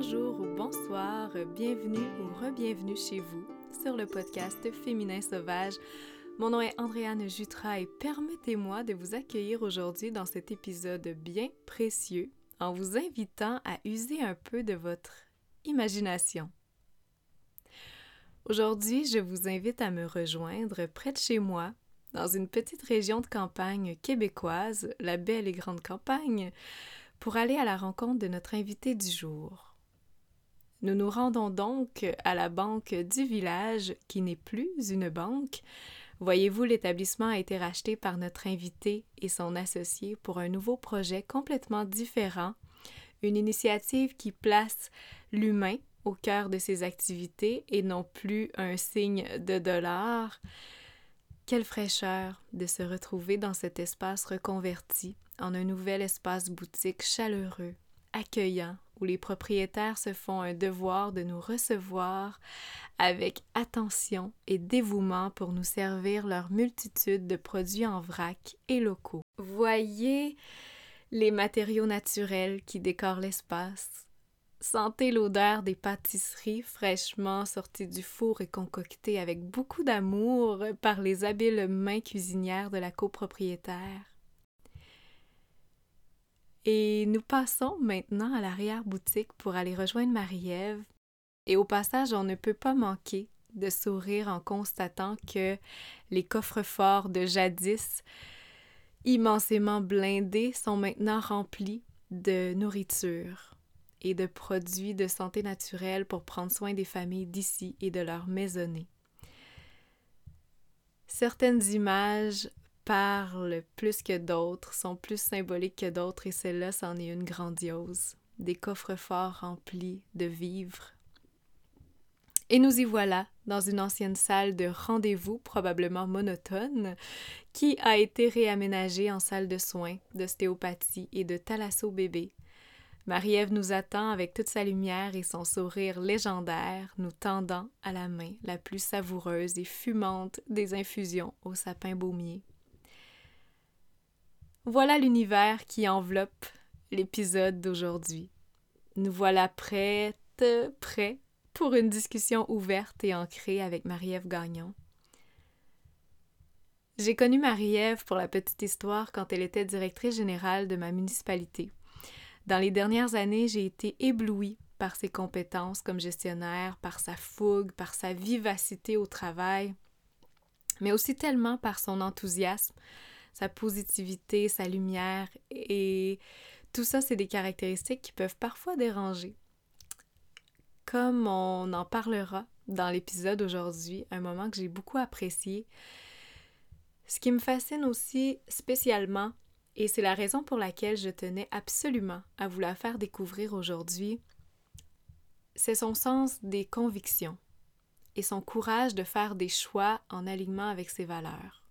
bonjour ou bonsoir, bienvenue ou re-bienvenue chez vous sur le podcast Féminin Sauvage. Mon nom est Andréane Jutra et permettez-moi de vous accueillir aujourd'hui dans cet épisode bien précieux en vous invitant à user un peu de votre imagination. Aujourd'hui, je vous invite à me rejoindre près de chez moi, dans une petite région de campagne québécoise, la belle et grande campagne, pour aller à la rencontre de notre invité du jour. Nous nous rendons donc à la banque du village, qui n'est plus une banque. Voyez-vous, l'établissement a été racheté par notre invité et son associé pour un nouveau projet complètement différent, une initiative qui place l'humain au cœur de ses activités et non plus un signe de dollar. Quelle fraîcheur de se retrouver dans cet espace reconverti en un nouvel espace boutique chaleureux, accueillant, où les propriétaires se font un devoir de nous recevoir avec attention et dévouement pour nous servir leur multitude de produits en vrac et locaux. Voyez les matériaux naturels qui décorent l'espace. Sentez l'odeur des pâtisseries fraîchement sorties du four et concoctées avec beaucoup d'amour par les habiles mains cuisinières de la copropriétaire. Et nous passons maintenant à l'arrière-boutique pour aller rejoindre Marie-Ève. Et au passage, on ne peut pas manquer de sourire en constatant que les coffres-forts de jadis, immensément blindés, sont maintenant remplis de nourriture et de produits de santé naturelle pour prendre soin des familles d'ici et de leurs maisonnées. Certaines images parlent plus que d'autres, sont plus symboliques que d'autres, et celle-là, c'en est une grandiose. Des coffres forts remplis de vivres. Et nous y voilà, dans une ancienne salle de rendez-vous, probablement monotone, qui a été réaménagée en salle de soins, d'ostéopathie et de thalasso bébé. Marie-Ève nous attend avec toute sa lumière et son sourire légendaire, nous tendant à la main la plus savoureuse et fumante des infusions au sapin baumier. Voilà l'univers qui enveloppe l'épisode d'aujourd'hui. Nous voilà prêtes, prêts pour une discussion ouverte et ancrée avec Marie-Ève Gagnon. J'ai connu Marie-Ève pour la petite histoire quand elle était directrice générale de ma municipalité. Dans les dernières années, j'ai été éblouie par ses compétences comme gestionnaire, par sa fougue, par sa vivacité au travail, mais aussi tellement par son enthousiasme, sa positivité, sa lumière. Et tout ça, c'est des caractéristiques qui peuvent parfois déranger. Comme on en parlera dans l'épisode aujourd'hui, un moment que j'ai beaucoup apprécié. Ce qui me fascine aussi spécialement, et c'est la raison pour laquelle je tenais absolument à vous la faire découvrir aujourd'hui, c'est son sens des convictions et son courage de faire des choix en alignement avec ses valeurs.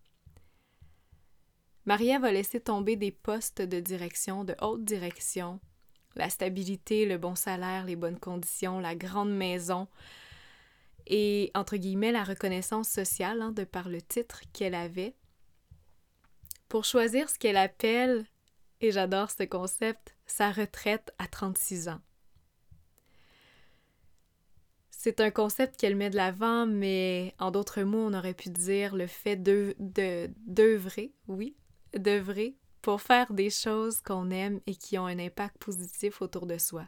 Maria va laisser tomber des postes de direction, de haute direction, la stabilité, le bon salaire, les bonnes conditions, la grande maison et, entre guillemets, la reconnaissance sociale hein, de par le titre qu'elle avait, pour choisir ce qu'elle appelle, et j'adore ce concept, sa retraite à 36 ans. C'est un concept qu'elle met de l'avant, mais en d'autres mots, on aurait pu dire le fait d'œuvrer, de, oui, d'œuvrer pour faire des choses qu'on aime et qui ont un impact positif autour de soi.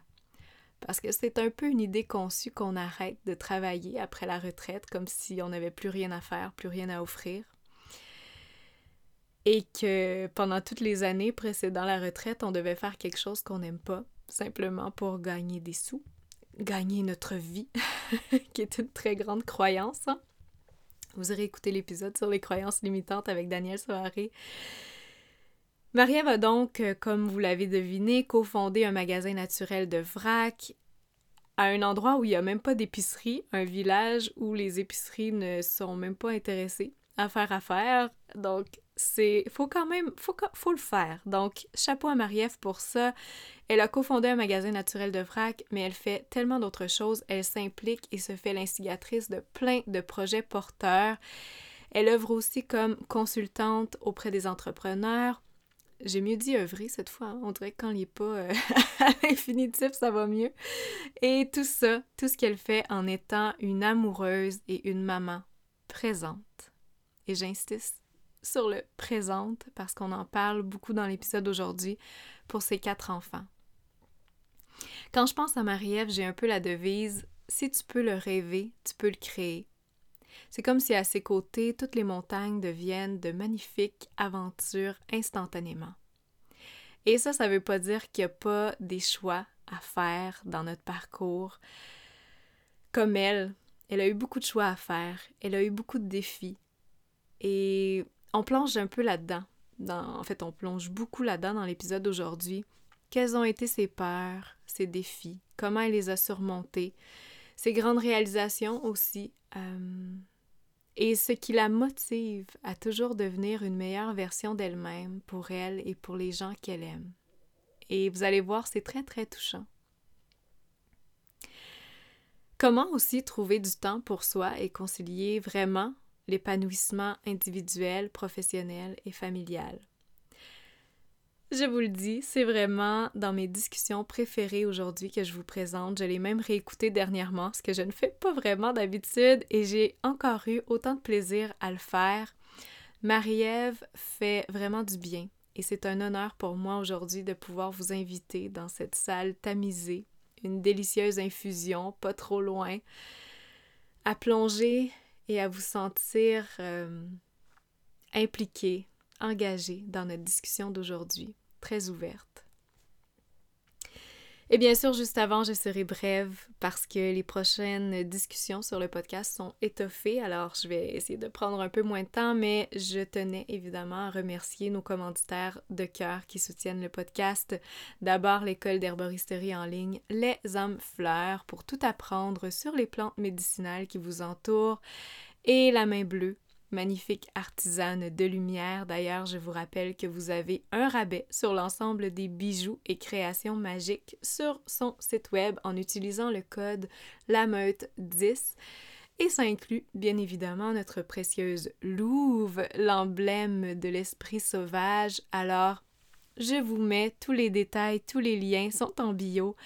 Parce que c'est un peu une idée conçue qu'on arrête de travailler après la retraite comme si on n'avait plus rien à faire, plus rien à offrir. Et que pendant toutes les années précédant la retraite, on devait faire quelque chose qu'on n'aime pas, simplement pour gagner des sous, gagner notre vie, qui est une très grande croyance. Hein. Vous aurez écouté l'épisode sur les croyances limitantes avec Daniel Soirée Marie va donc, euh, comme vous l'avez deviné, cofonder un magasin naturel de vrac à un endroit où il n'y a même pas d'épicerie, un village où les épiceries ne sont même pas intéressées à faire affaire. Donc, c'est faut quand même faut, faut le faire. Donc, chapeau à Marie-Ève pour ça. Elle a cofondé un magasin naturel de vrac, mais elle fait tellement d'autres choses. Elle s'implique et se fait l'instigatrice de plein de projets porteurs. Elle œuvre aussi comme consultante auprès des entrepreneurs, j'ai mieux dit œuvrer cette fois. Hein. On dirait quand il n'est pas euh, à l'infinitif, ça va mieux. Et tout ça, tout ce qu'elle fait en étant une amoureuse et une maman présente. Et j'insiste sur le présente parce qu'on en parle beaucoup dans l'épisode d'aujourd'hui pour ses quatre enfants. Quand je pense à Marie-Ève, j'ai un peu la devise si tu peux le rêver, tu peux le créer. C'est comme si à ses côtés, toutes les montagnes deviennent de magnifiques aventures instantanément. Et ça, ça ne veut pas dire qu'il n'y a pas des choix à faire dans notre parcours. Comme elle, elle a eu beaucoup de choix à faire, elle a eu beaucoup de défis. Et on plonge un peu là-dedans. en fait, on plonge beaucoup là-dedans dans l'épisode d'aujourd'hui. Quelles ont été ses peurs, ses défis, comment elle les a surmontés, ses grandes réalisations aussi, euh, et ce qui la motive à toujours devenir une meilleure version d'elle-même pour elle et pour les gens qu'elle aime. Et vous allez voir, c'est très très touchant. Comment aussi trouver du temps pour soi et concilier vraiment l'épanouissement individuel, professionnel et familial? Je vous le dis, c'est vraiment dans mes discussions préférées aujourd'hui que je vous présente. Je l'ai même réécouté dernièrement, ce que je ne fais pas vraiment d'habitude, et j'ai encore eu autant de plaisir à le faire. Marie-Ève fait vraiment du bien, et c'est un honneur pour moi aujourd'hui de pouvoir vous inviter dans cette salle tamisée, une délicieuse infusion, pas trop loin, à plonger et à vous sentir euh, impliqué, engagé dans notre discussion d'aujourd'hui très ouverte. Et bien sûr, juste avant, je serai brève parce que les prochaines discussions sur le podcast sont étoffées, alors je vais essayer de prendre un peu moins de temps, mais je tenais évidemment à remercier nos commanditaires de cœur qui soutiennent le podcast. D'abord, l'école d'herboristerie en ligne Les âmes fleurs pour tout apprendre sur les plantes médicinales qui vous entourent et la main bleue magnifique artisane de lumière. D'ailleurs, je vous rappelle que vous avez un rabais sur l'ensemble des bijoux et créations magiques sur son site web en utilisant le code LAMEUTE10. Et ça inclut bien évidemment notre précieuse louve, l'emblème de l'esprit sauvage. Alors, je vous mets tous les détails, tous les liens sont en bio.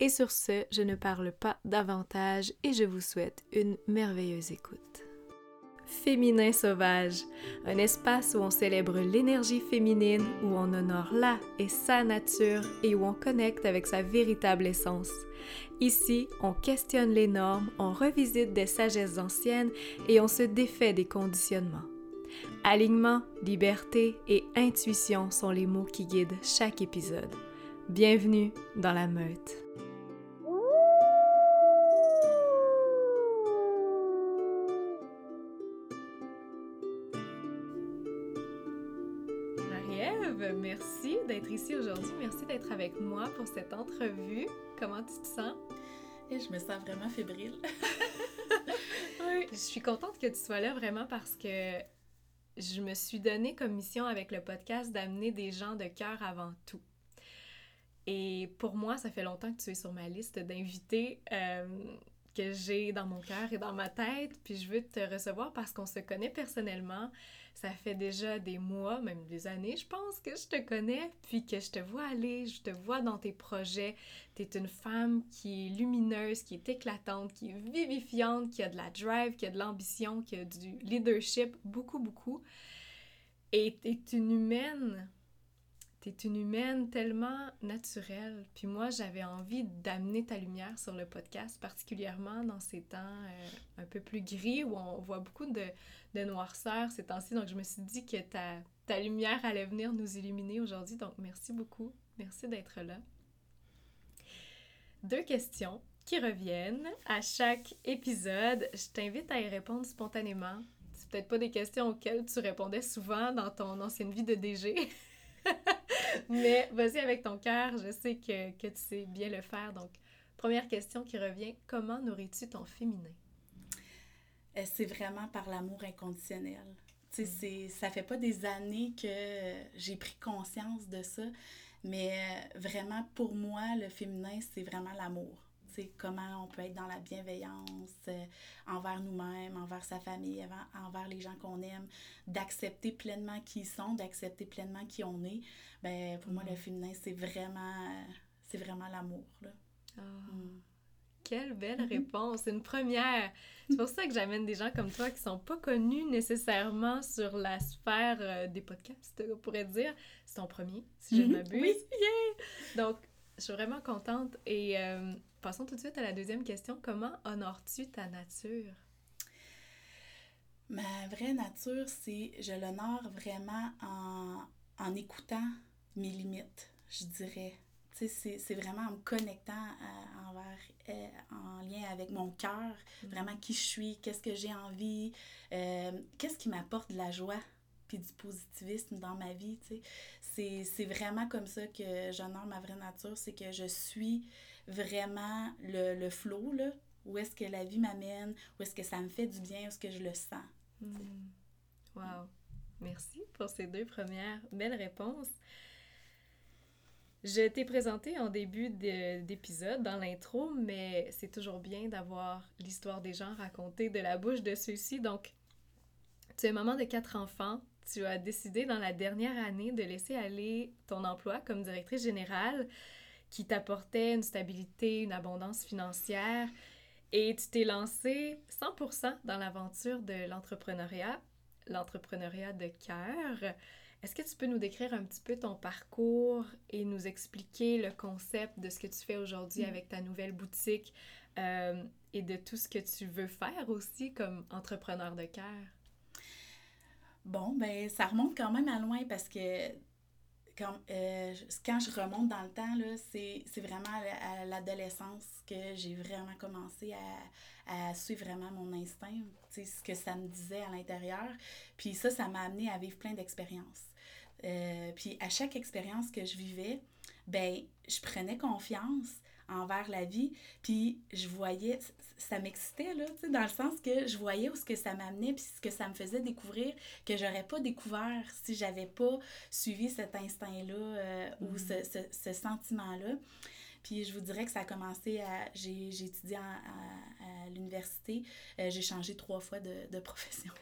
Et sur ce, je ne parle pas davantage et je vous souhaite une merveilleuse écoute. Féminin Sauvage, un espace où on célèbre l'énergie féminine, où on honore la et sa nature et où on connecte avec sa véritable essence. Ici, on questionne les normes, on revisite des sagesses anciennes et on se défait des conditionnements. Alignement, liberté et intuition sont les mots qui guident chaque épisode. Bienvenue dans la meute. Merci d'être avec moi pour cette entrevue. Comment tu te sens? Et je me sens vraiment fébrile. oui. Je suis contente que tu sois là vraiment parce que je me suis donné comme mission avec le podcast d'amener des gens de cœur avant tout. Et pour moi, ça fait longtemps que tu es sur ma liste d'invités euh, que j'ai dans mon cœur et dans ma tête. Puis je veux te recevoir parce qu'on se connaît personnellement. Ça fait déjà des mois, même des années, je pense, que je te connais, puis que je te vois aller, je te vois dans tes projets. Tu es une femme qui est lumineuse, qui est éclatante, qui est vivifiante, qui a de la drive, qui a de l'ambition, qui a du leadership, beaucoup, beaucoup. Et tu es une humaine T'es une humaine tellement naturelle. Puis moi, j'avais envie d'amener ta lumière sur le podcast, particulièrement dans ces temps euh, un peu plus gris où on voit beaucoup de, de noirceur ces temps-ci. Donc, je me suis dit que ta, ta lumière allait venir nous illuminer aujourd'hui. Donc, merci beaucoup. Merci d'être là. Deux questions qui reviennent à chaque épisode. Je t'invite à y répondre spontanément. C'est peut-être pas des questions auxquelles tu répondais souvent dans ton ancienne vie de DG. Mais vas-y avec ton cœur, je sais que, que, tu sais bien le faire. Donc, première question qui revient, comment nourris-tu ton féminin? Euh, c'est vraiment par l'amour inconditionnel. Tu sais, mm. ça fait pas des années que j'ai pris conscience de ça, mais euh, vraiment, pour moi, le féminin, c'est vraiment l'amour. Comment on peut être dans la bienveillance euh, envers nous-mêmes, envers sa famille, envers les gens qu'on aime, d'accepter pleinement qui ils sont, d'accepter pleinement qui on est. Ben, pour moi, le mm. féminin, c'est vraiment, c'est vraiment l'amour. Ah. Mm. Quelle belle mm-hmm. réponse! C'est une première. C'est pour ça que j'amène des gens comme toi qui sont pas connus nécessairement sur la sphère euh, des podcasts, on pourrait dire. C'est ton premier, si je ne mm-hmm. m'abuse. Oui. Donc, je suis vraiment contente. Et euh, passons tout de suite à la deuxième question. Comment honores-tu ta nature? Ma vraie nature, c'est je l'honore vraiment en, en écoutant mes limites, je dirais c'est vraiment en me connectant euh, envers, euh, en lien avec mon cœur, mm. vraiment qui je suis, qu'est-ce que j'ai envie, euh, qu'est-ce qui m'apporte de la joie puis du positivisme dans ma vie, C'est vraiment comme ça que j'honore ma vraie nature, c'est que je suis vraiment le, le flow, là, où est-ce que la vie m'amène, où est-ce que ça me fait du bien, où est-ce que je le sens. Mm. Wow! Merci pour ces deux premières belles réponses. Je t'ai présenté en début d'épisode dans l'intro, mais c'est toujours bien d'avoir l'histoire des gens racontée de la bouche de ceux-ci. Donc, tu es maman de quatre enfants. Tu as décidé dans la dernière année de laisser aller ton emploi comme directrice générale qui t'apportait une stabilité, une abondance financière. Et tu t'es lancée 100% dans l'aventure de l'entrepreneuriat, l'entrepreneuriat de cœur. Est-ce que tu peux nous décrire un petit peu ton parcours et nous expliquer le concept de ce que tu fais aujourd'hui avec ta nouvelle boutique euh, et de tout ce que tu veux faire aussi comme entrepreneur de cœur? Bon, ben ça remonte quand même à loin parce que quand, euh, quand je remonte dans le temps, c'est vraiment à l'adolescence que j'ai vraiment commencé à, à, suivre vraiment mon instinct, ce que ça me disait à l'intérieur. Puis ça, ça m'a amené à vivre plein d'expériences. Euh, puis à chaque expérience que je vivais, ben je prenais confiance envers la vie, puis je voyais, ça m'excitait, là, tu sais, dans le sens que je voyais où ce que ça m'amenait, puis ce que ça me faisait découvrir, que j'aurais pas découvert si j'avais pas suivi cet instinct-là euh, ou mm. ce, ce, sentiment-là. Puis je vous dirais que ça a commencé à... J'ai étudié à, l'université, euh, j'ai changé trois fois de, de profession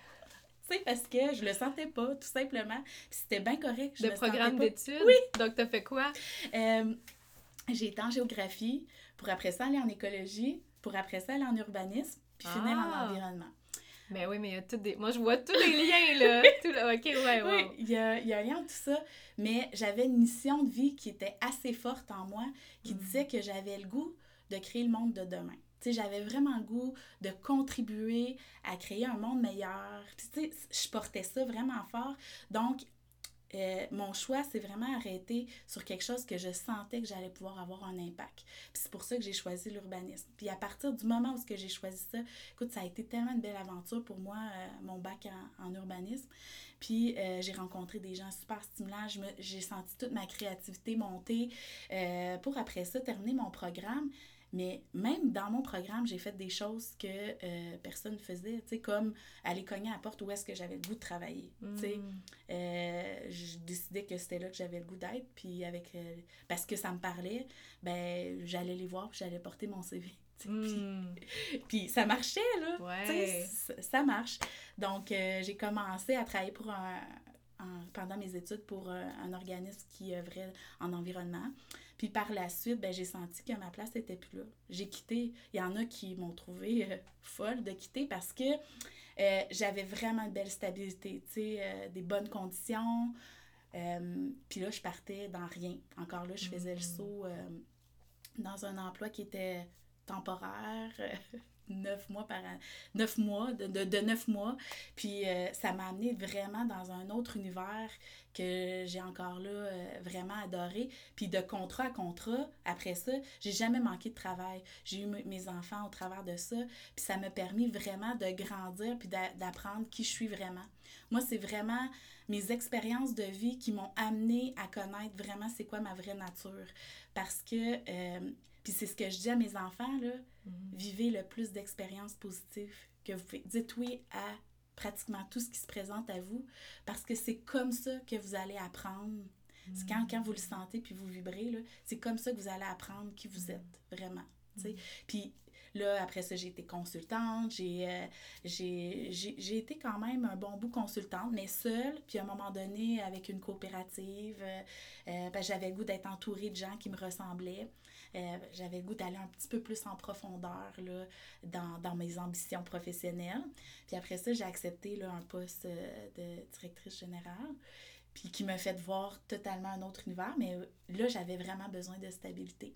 parce que je le sentais pas, tout simplement. c'était bien correct. Je de programme d'études? Oui! Donc, t'as fait quoi? Euh, j'ai été en géographie, pour après ça aller en écologie, pour après ça aller en urbanisme, puis finir en ah! environnement. Mais oui, mais il y a tout des... Moi, je vois tous les liens, là. tout... OK, ouais, ouais. Oui, il y a, y a un lien tout ça. Mais j'avais une mission de vie qui était assez forte en moi, qui mm. disait que j'avais le goût de créer le monde de demain j'avais vraiment le goût de contribuer à créer un monde meilleur. tu sais, je portais ça vraiment fort. Donc, euh, mon choix s'est vraiment arrêté sur quelque chose que je sentais que j'allais pouvoir avoir un impact. Puis c'est pour ça que j'ai choisi l'urbanisme. Puis à partir du moment où j'ai choisi ça, écoute, ça a été tellement une belle aventure pour moi, euh, mon bac en, urbanisme. Puis euh, j'ai rencontré des gens super stimulants. J'ai senti toute ma créativité monter pour après ça terminer mon programme. Mais même dans mon programme, j'ai fait des choses que euh, personne ne faisait, tu sais, comme aller cogner à la porte où est-ce que j'avais le goût de travailler. Tu sais, mm. euh, je décidais que c'était là que j'avais le goût d'être, puis avec... Euh, parce que ça me parlait, ben j'allais les voir, puis j'allais porter mon CV. Mm. Puis, ça marchait, là. Ouais. Ça marche. Donc, j'ai commencé à travailler pour un, pendant mes études pour un organisme qui œuvrait en environnement. Puis par la suite, ben, j'ai senti que ma place n'était plus là. J'ai quitté. Il y en a qui m'ont trouvé euh, folle de quitter parce que euh, j'avais vraiment une belle stabilité, tu sais, euh, des bonnes conditions. puis là, je partais dans rien. Encore là, je faisais le mm. saut dans un emploi qui était temporaire, neuf mois par an, neuf mois, de, de, neuf mois. Puis euh, ça m'a amené vraiment dans un autre univers que j'ai encore là euh, vraiment adoré. Puis de contrat à contrat, après ça, j'ai jamais manqué de travail. J'ai eu mes enfants au travers de ça. Puis ça m'a permis vraiment de grandir puis d'apprendre qui je suis vraiment. Moi, c'est vraiment mes expériences de vie qui m'ont amené à connaître vraiment c'est quoi ma vraie nature. Parce que euh, puis c'est ce que je dis à mes enfants, là, mhm. vivez le plus d'expériences positives que vous pouvez. Dites oui à pratiquement tout ce qui se présente à vous, parce que c'est comme ça que vous allez apprendre. C'est quand, quand vous le sentez puis vous vibrez, c'est comme ça que vous allez apprendre qui vous êtes, vraiment. Puis Là, après ça, j'ai été consultante, euh, j'ai, j'ai, été quand même un bon bout consultante, mais seule, puis à un moment donné, avec une coopérative, euh, euh, ben, j'avais le goût d'être entourée de gens qui me ressemblaient. J'avais le goût d'aller un petit peu plus en profondeur là, dans, dans, mes ambitions professionnelles. Puis après ça, j'ai accepté là, un poste de directrice générale puis qui m'a fait voir totalement un autre univers, mais là, j'avais vraiment besoin de stabilité.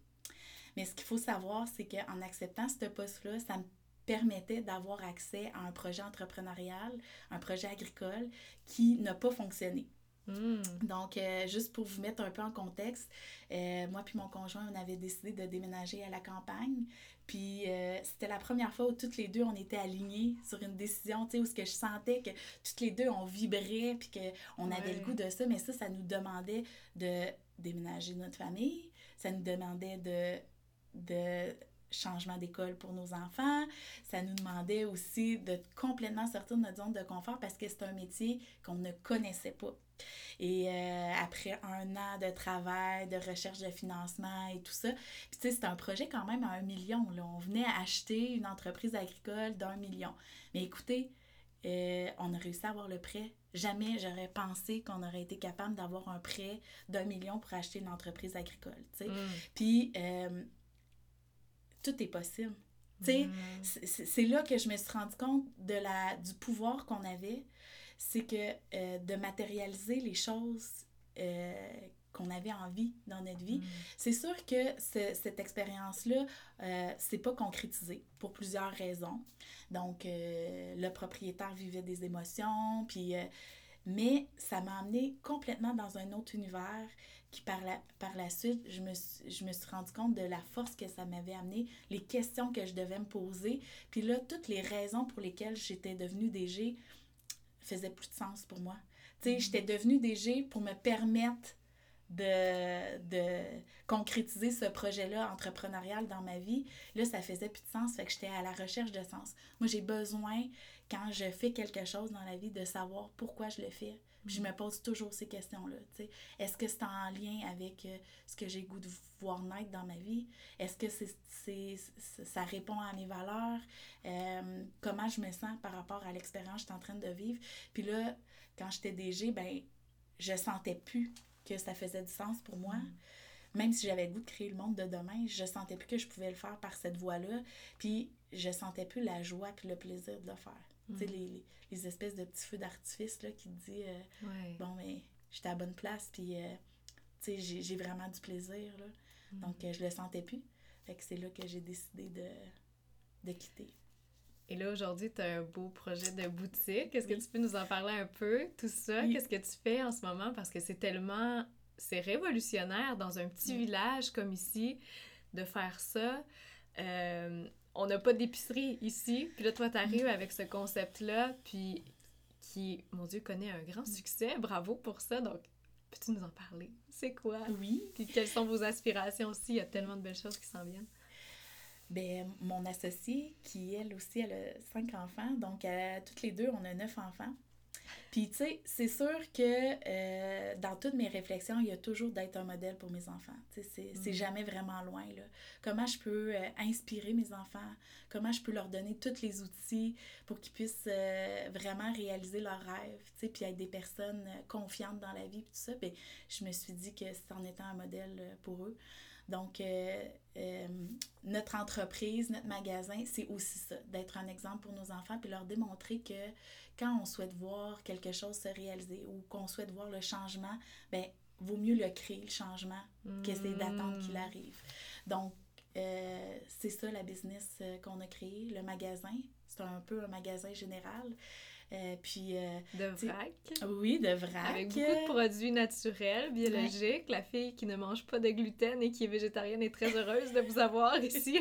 Mais ce qu'il faut savoir, c'est qu'en acceptant ce poste-là, ça me permettait d'avoir accès à un projet entrepreneurial, un projet agricole qui n'a pas fonctionné. Hmm. Donc, euh, juste pour vous mettre un peu en contexte, euh, moi puis mon conjoint, on avait décidé de déménager à la campagne. Puis, euh, c'était la première fois où toutes les deux, on était alignés sur une décision, tu sais, où ce que je sentais que toutes les deux, on vibrait, puis qu'on avait le goût de ça. Mais ça, ça nous demandait de déménager notre famille. Ça nous demandait de de changement d'école pour nos enfants. Ça nous demandait aussi de complètement sortir de notre zone de confort parce que c'est un métier qu'on ne connaissait pas. Et euh, après un an de travail, de recherche de financement et tout ça, puis tu sais, c'était un projet quand même à un million. Là. On venait acheter une entreprise agricole d'un million. Mais écoutez, euh, on a réussi à avoir le prêt. Jamais j'aurais pensé qu'on aurait été capable d'avoir un prêt d'un million pour acheter une entreprise agricole. tu sais. Mm. Puis, euh, tout est possible. Mm. C'est là que je me suis rendu compte de la, du pouvoir qu'on avait. C'est que euh, de matérialiser les choses euh, qu'on avait envie dans notre vie. Mm. C'est sûr que cette expérience-là, euh, c'est pas concrétisé pour plusieurs raisons. Donc, euh, le propriétaire vivait des émotions, puis mais ça m'a amené complètement dans un autre univers qui par la, par la suite, je me, je me suis rendu compte de la force que ça m'avait amené, les questions que je devais me poser. Puis là, toutes les raisons pour lesquelles j'étais devenue DG faisaient plus de sens pour moi. Tu sais, mm-hmm. j'étais devenue DG pour me permettre de, de concrétiser ce projet-là entrepreneurial dans ma vie. Là, ça faisait plus de sens, fait que j'étais à la recherche de sens. Moi, j'ai besoin, quand je fais quelque chose dans la vie, de savoir pourquoi je le fais. Je me pose toujours ces questions-là. Est-ce que c'est en lien avec euh, ce que j'ai goût de voir naître dans ma vie? Est-ce que c'est, ça répond à mes valeurs? Euh, comment je me sens par rapport à l'expérience que je suis en train de vivre? Puis là, quand j'étais DG, ben je sentais plus que ça faisait du sens pour moi. Mm. Même si j'avais le goût de créer le monde de demain, je sentais plus que je pouvais le faire par cette voie-là. Puis je sentais plus la joie puis le plaisir de le faire. Tu sais, mm. les, les, espèces de petits feux d'artifice là, qui te disent euh, Bon, mais j'étais à bonne place, puis euh, tu sais, j'ai vraiment du plaisir. Là. Mm. Donc, euh, je le sentais plus. Fait que c'est là que j'ai décidé de, de quitter. Et là, aujourd'hui, tu as un beau projet de boutique. Est-ce que tu peux nous en parler un peu, tout ça? Qu'est-ce que tu fais en ce moment? Parce que c'est tellement... C'est révolutionnaire dans un petit village comme ici de faire ça. Euh, on n'a pas d'épicerie ici. Puis là, toi, tu arrives avec ce concept-là, puis qui, mon Dieu, connaît un grand succès. Bravo pour ça. Donc, peux-tu nous en parler? C'est quoi? Oui. Puis quelles sont vos aspirations aussi? Il y a tellement de belles choses qui s'en viennent ben, mon associée, qui elle aussi, elle a cinq enfants, donc toutes les deux, on a neuf enfants. Puis, tu sais, c'est sûr que euh, dans toutes mes réflexions, il y a toujours d'être un modèle pour mes enfants. Tu sais, c'est mm. jamais vraiment loin, là. Comment je peux euh, inspirer mes enfants? Comment je peux leur donner tous les outils pour qu'ils puissent euh, vraiment réaliser leurs rêves, tu sais, puis être des personnes confiantes dans la vie, puis tout ça? Bien, je me suis dit que c'est en étant un modèle pour eux. Donc, euh, euh, notre entreprise, notre magasin, c'est aussi ça, d'être un exemple pour nos enfants, puis leur démontrer que quand on souhaite voir quelque chose se réaliser ou qu'on souhaite voir le changement, ben vaut mieux le créer, le changement, qu'essayer d'attendre qu'il hmm. arrive. Donc, euh, c'est ça la business qu'on a créé, le magasin. C'est un peu un magasin général. Euh, puis, euh, de vrac. Oui, de vrac. Avec beaucoup de produits naturels, biologiques. La fille qui ne mange pas de gluten et qui est végétarienne est très heureuse de vous avoir ici.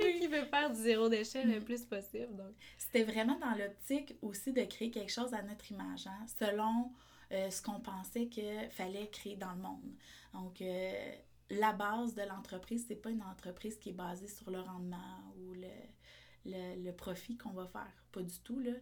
et qui veut faire du zéro déchet le plus possible. Donc. C'était vraiment dans l'optique aussi de créer quelque chose à notre image, hein, selon euh, ce qu'on pensait qu'il fallait créer dans le monde. Donc, la base de l'entreprise, c'est pas une entreprise qui est basée sur le rendement ou le le, profit qu'on va faire. Pas du tout, là.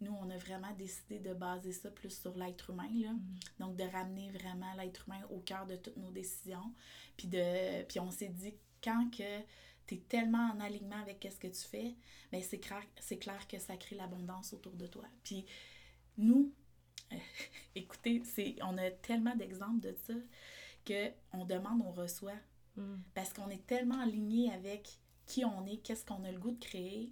Nous, on a vraiment décidé de baser ça plus sur l'être humain, là. Mm-hmm. Donc, de ramener vraiment l'être humain au cœur de toutes nos décisions. Puis, de, puis on s'est dit, quand que tu es tellement en alignement avec ce que tu fais, mais ben, c'est clair, clair que ça crée l'abondance autour de toi. Puis nous, écoutez, c'est, on a tellement d'exemples de ça qu'on demande, on reçoit. Mm. Parce qu'on est tellement aligné avec qui on est, qu'est-ce qu'on a le goût de créer,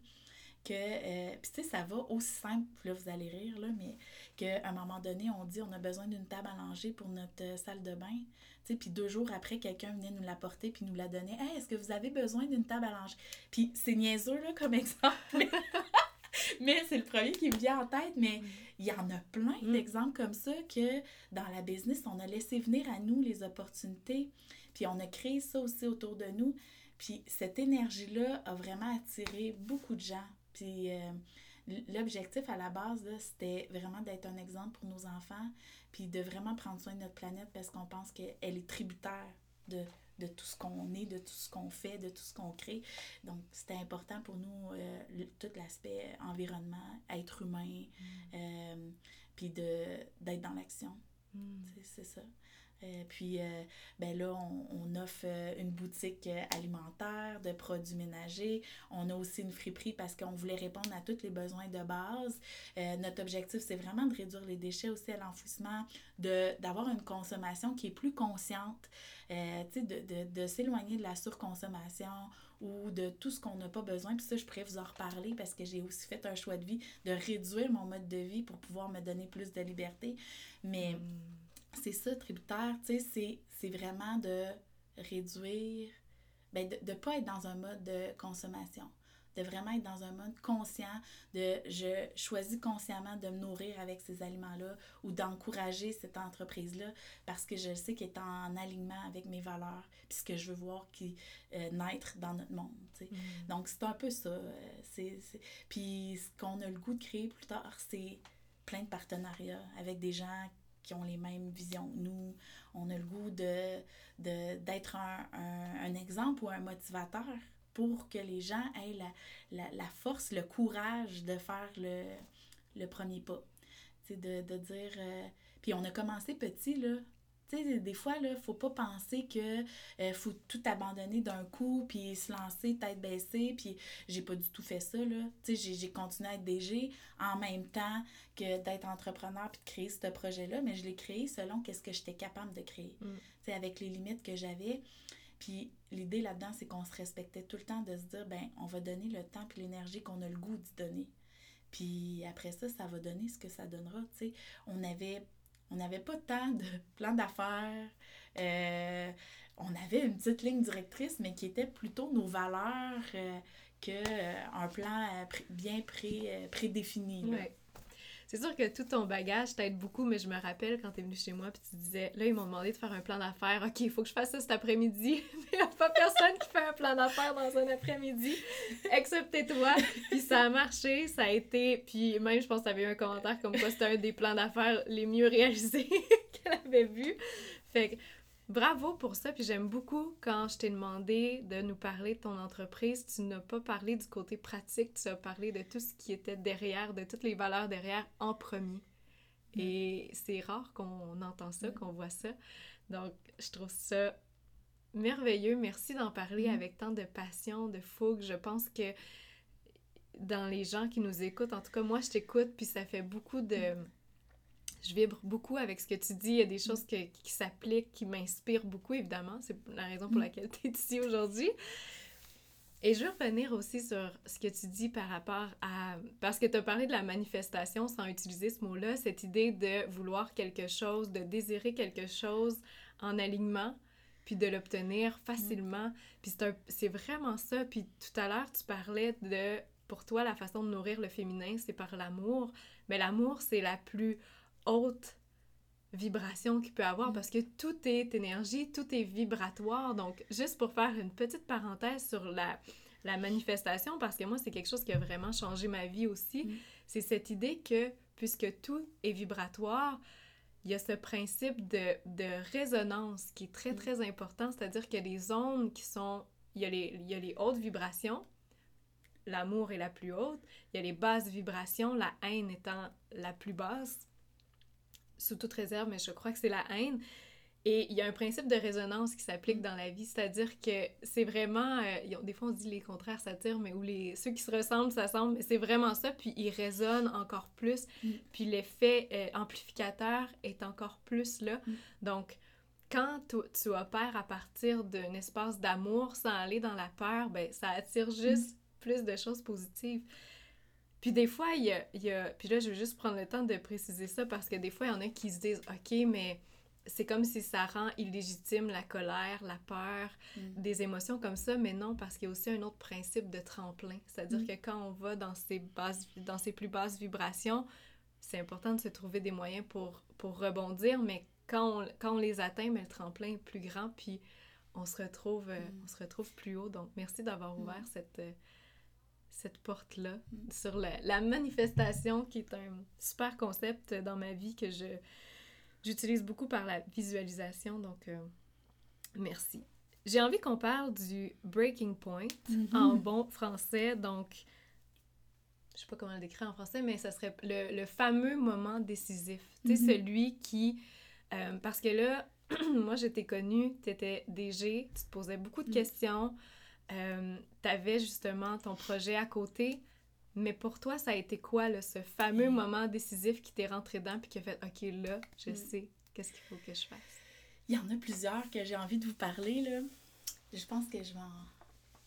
que, euh, puis tu sais, ça va aussi simple, là, vous allez rire, là, mais qu'à un moment donné, on dit on a besoin d'une table à langer pour notre euh, salle de bain, tu sais, puis deux jours après, quelqu'un venait nous l'apporter puis nous la donner. Hey, est-ce que vous avez besoin d'une table à langer? Puis c'est niaiseux, là, comme exemple. mais c'est le premier qui me vient en tête, mais il y en a plein mm. d'exemples comme ça que dans la business, on a laissé venir à nous les opportunités, puis on a créé ça aussi autour de nous. Puis cette énergie-là a vraiment attiré beaucoup de gens. Puis euh, l'objectif à la base, c'était vraiment d'être un exemple pour nos enfants, puis de vraiment prendre soin de notre planète parce qu'on pense qu'elle est tributaire de, de tout ce qu'on est, de tout ce qu'on fait, de tout ce qu'on crée. Donc, c'était important pour nous, euh, tout l'aspect environnement, être humain, mm. euh, puis d'être dans l'action. Mm. C'est ça. Euh, puis, euh, ben là, on, offre euh, une boutique alimentaire, de produits ménagers. On a aussi une friperie parce qu'on voulait répondre à tous les besoins de base. notre objectif, c'est vraiment de réduire les déchets aussi à l'enfouissement, d'avoir une consommation qui est plus consciente, de, de, de s'éloigner de la surconsommation ou de tout ce qu'on n'a pas besoin. Puis ça, je pourrais vous en reparler parce que j'ai aussi fait un choix de vie de réduire mon mode de vie pour pouvoir me donner plus de liberté. Mais... Hmm c'est ça, tributaire, tu sais, c'est vraiment de réduire, ben de ne pas être dans un mode de consommation, de vraiment être dans un mode conscient, de je choisis consciemment de me nourrir avec ces aliments-là ou d'encourager cette entreprise-là parce que je sais qu'elle est en alignement avec mes valeurs puis ce que je veux voir qui euh, naître dans notre monde. tu sais. Mm. Donc, c'est un peu ça. Euh, c'est, Puis, ce qu'on a le goût de créer plus tard, c'est plein de partenariats avec des gens qui ont les mêmes visions que nous. On a le goût de, d'être un, un, exemple ou un motivateur pour que les gens aient la, la, la force, le courage de faire le, le premier pas. De, de dire... Euh, puis on a commencé petit, là. Tu sais, des fois, il ne faut pas penser que euh, faut tout abandonner d'un coup, puis se lancer tête baissée, puis j'ai pas du tout fait ça, là. Tu sais, j'ai continué à être DG en même temps que d'être entrepreneur puis de créer ce projet-là, mais je l'ai créé selon qu'est-ce que j'étais capable de créer, mm. tu sais, avec les limites que j'avais. Puis l'idée là-dedans, c'est qu'on se respectait tout le temps de se dire, ben on va donner le temps puis l'énergie qu'on a le goût d'y donner. Puis après ça, ça va donner ce que ça donnera, tu sais. On avait on n'avait pas tant de plan d'affaires. Euh, on avait une petite ligne directrice, mais qui était plutôt nos valeurs euh, qu'un euh, plan bien pré, prédéfini. C'est sûr que tout ton bagage t'aide beaucoup, mais je me rappelle quand tu es venu chez moi puis tu disais, là, ils m'ont demandé de faire un plan d'affaires. OK, il faut que je fasse ça cet après-midi. mais il n'y a pas personne qui fait un plan d'affaires dans un après-midi, excepté toi. Puis ça a marché, ça a été. Puis même, je pense que tu avais eu un commentaire comme quoi c'était un des plans d'affaires les mieux réalisés qu'elle avait vu. Fait que Bravo pour ça, puis j'aime beaucoup quand je t'ai demandé de nous parler de ton entreprise, tu n'as pas parlé du côté pratique, tu as parlé de tout ce qui était derrière, de toutes les valeurs derrière en premier. Et c'est rare qu'on entend ça, qu'on voit ça. Donc, je trouve ça merveilleux. Merci d'en parler avec tant de passion, de fougue. Je pense que dans les gens qui nous écoutent, en tout cas, moi, je t'écoute, puis ça fait beaucoup de je vibre beaucoup avec ce que tu dis. Il y a des choses qui s'appliquent, qui m'inspirent beaucoup, évidemment. C'est la raison pour mm. laquelle tu es ici aujourd'hui. Et je veux revenir aussi sur ce que tu dis par rapport à... Parce que tu as parlé de la manifestation sans utiliser ce mot-là, cette idée de vouloir quelque chose, de désirer quelque chose en alignement, puis de l'obtenir facilement. Puis c'est vraiment ça. Puis tout à l'heure, tu parlais de, pour toi, la façon de nourrir le féminin, c'est par l'amour. Mais l'amour, c'est la plus haute vibration qu'il peut avoir mm. parce que tout est énergie, tout est vibratoire. Donc, juste pour faire une petite parenthèse sur la, la manifestation, parce que moi, c'est quelque chose qui a vraiment changé ma vie aussi, mm. c'est cette idée que puisque tout est vibratoire, il y a ce principe de, de résonance qui est très, mm. très important, c'est-à-dire qu'il y a des ondes qui sont... Il y, a les, il y a les hautes vibrations, l'amour est la plus haute, il y a les basses vibrations, la haine étant la plus basse, sous toute réserve, mais je crois que c'est la haine. Et il y a un principe de résonance qui s'applique mm. dans la vie, c'est-à-dire que c'est vraiment, euh, des fois on dit les contraires s'attirent, mais ou les ceux qui se ressemblent s'assemblent, mais c'est vraiment ça, puis ils résonnent encore plus, mm. puis l'effet euh, amplificateur est encore plus là. Mm. Donc, quand tu, tu, opères à partir d'un espace d'amour sans aller dans la peur, ben ça attire juste plus de choses positives. Puis des fois, il y a, y a, Puis là, je veux juste prendre le temps de préciser ça parce que des fois, il y en a qui se disent, OK, mais c'est comme si ça rend illégitime la colère, la peur, mm. des émotions comme ça, mais non, parce qu'il y a aussi un autre principe de tremplin. C'est-à-dire mm. que quand on va dans ces, basses, dans ces plus basses vibrations, c'est important de se trouver des moyens pour, pour rebondir, mais quand on, quand on les atteint, mais le tremplin est plus grand, puis on se retrouve, euh, mm. on se retrouve plus haut. Donc, merci d'avoir ouvert cette, euh, cette porte-là sur la, la manifestation, qui est un super concept dans ma vie que je j'utilise beaucoup par la visualisation, donc euh, merci. J'ai envie qu'on parle du breaking point mm-hmm. en bon français, donc je sais pas comment le décrire en français, mais ça serait le, le fameux moment décisif. Tu sais, mm-hmm. celui qui... Euh, parce que là, moi, j'étais connue, tu étais DG, tu te posais beaucoup de mm. questions, euh, tu avais justement ton projet à côté, mais pour toi, ça a été quoi, là, ce fameux moment décisif qui t'est rentré dedans puis qui a fait OK, là, je mm. sais qu'est-ce qu'il faut que je fasse? Il y en a plusieurs que j'ai envie de vous parler, là. Je pense que je vais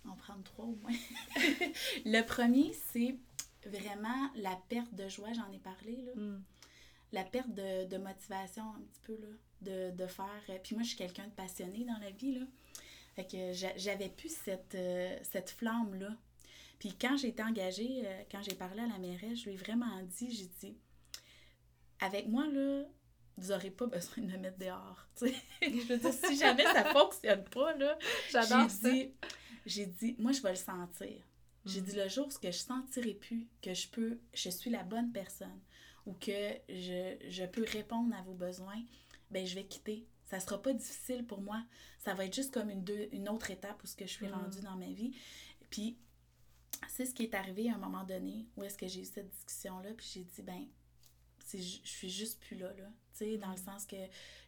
en, prendre trois au moins. le premier, c'est vraiment la perte de joie, j'en ai parlé, là. Mm. La perte de, motivation, un petit peu, là, de, de faire. Euh, puis moi, je suis quelqu'un de passionné dans la vie, là. Fait que j'avais plus cette, euh, cette flamme-là puis quand j'ai été engagée, euh, quand j'ai parlé à la mairesse, je lui ai vraiment dit, j'ai dit, avec moi, là, vous n'aurez pas besoin de me mettre dehors. je veux dire, si jamais ça fonctionne pas, là, j'adore Dit, j'ai dit, moi, je vais le sentir. J'ai mm. dit, le jour où je sentirai plus que je peux, je suis la bonne personne ou que je, peux répondre à vos besoins, ben je vais quitter. Ça sera pas difficile pour moi. Ça va être juste comme une, une autre étape où ce que je suis mm. rendue dans ma vie. Puis c'est ce qui est arrivé à un moment donné où est-ce que j'ai eu cette discussion-là, puis j'ai dit, ben, je, je suis juste plus là, là. Tu sais, dans le mm. sens que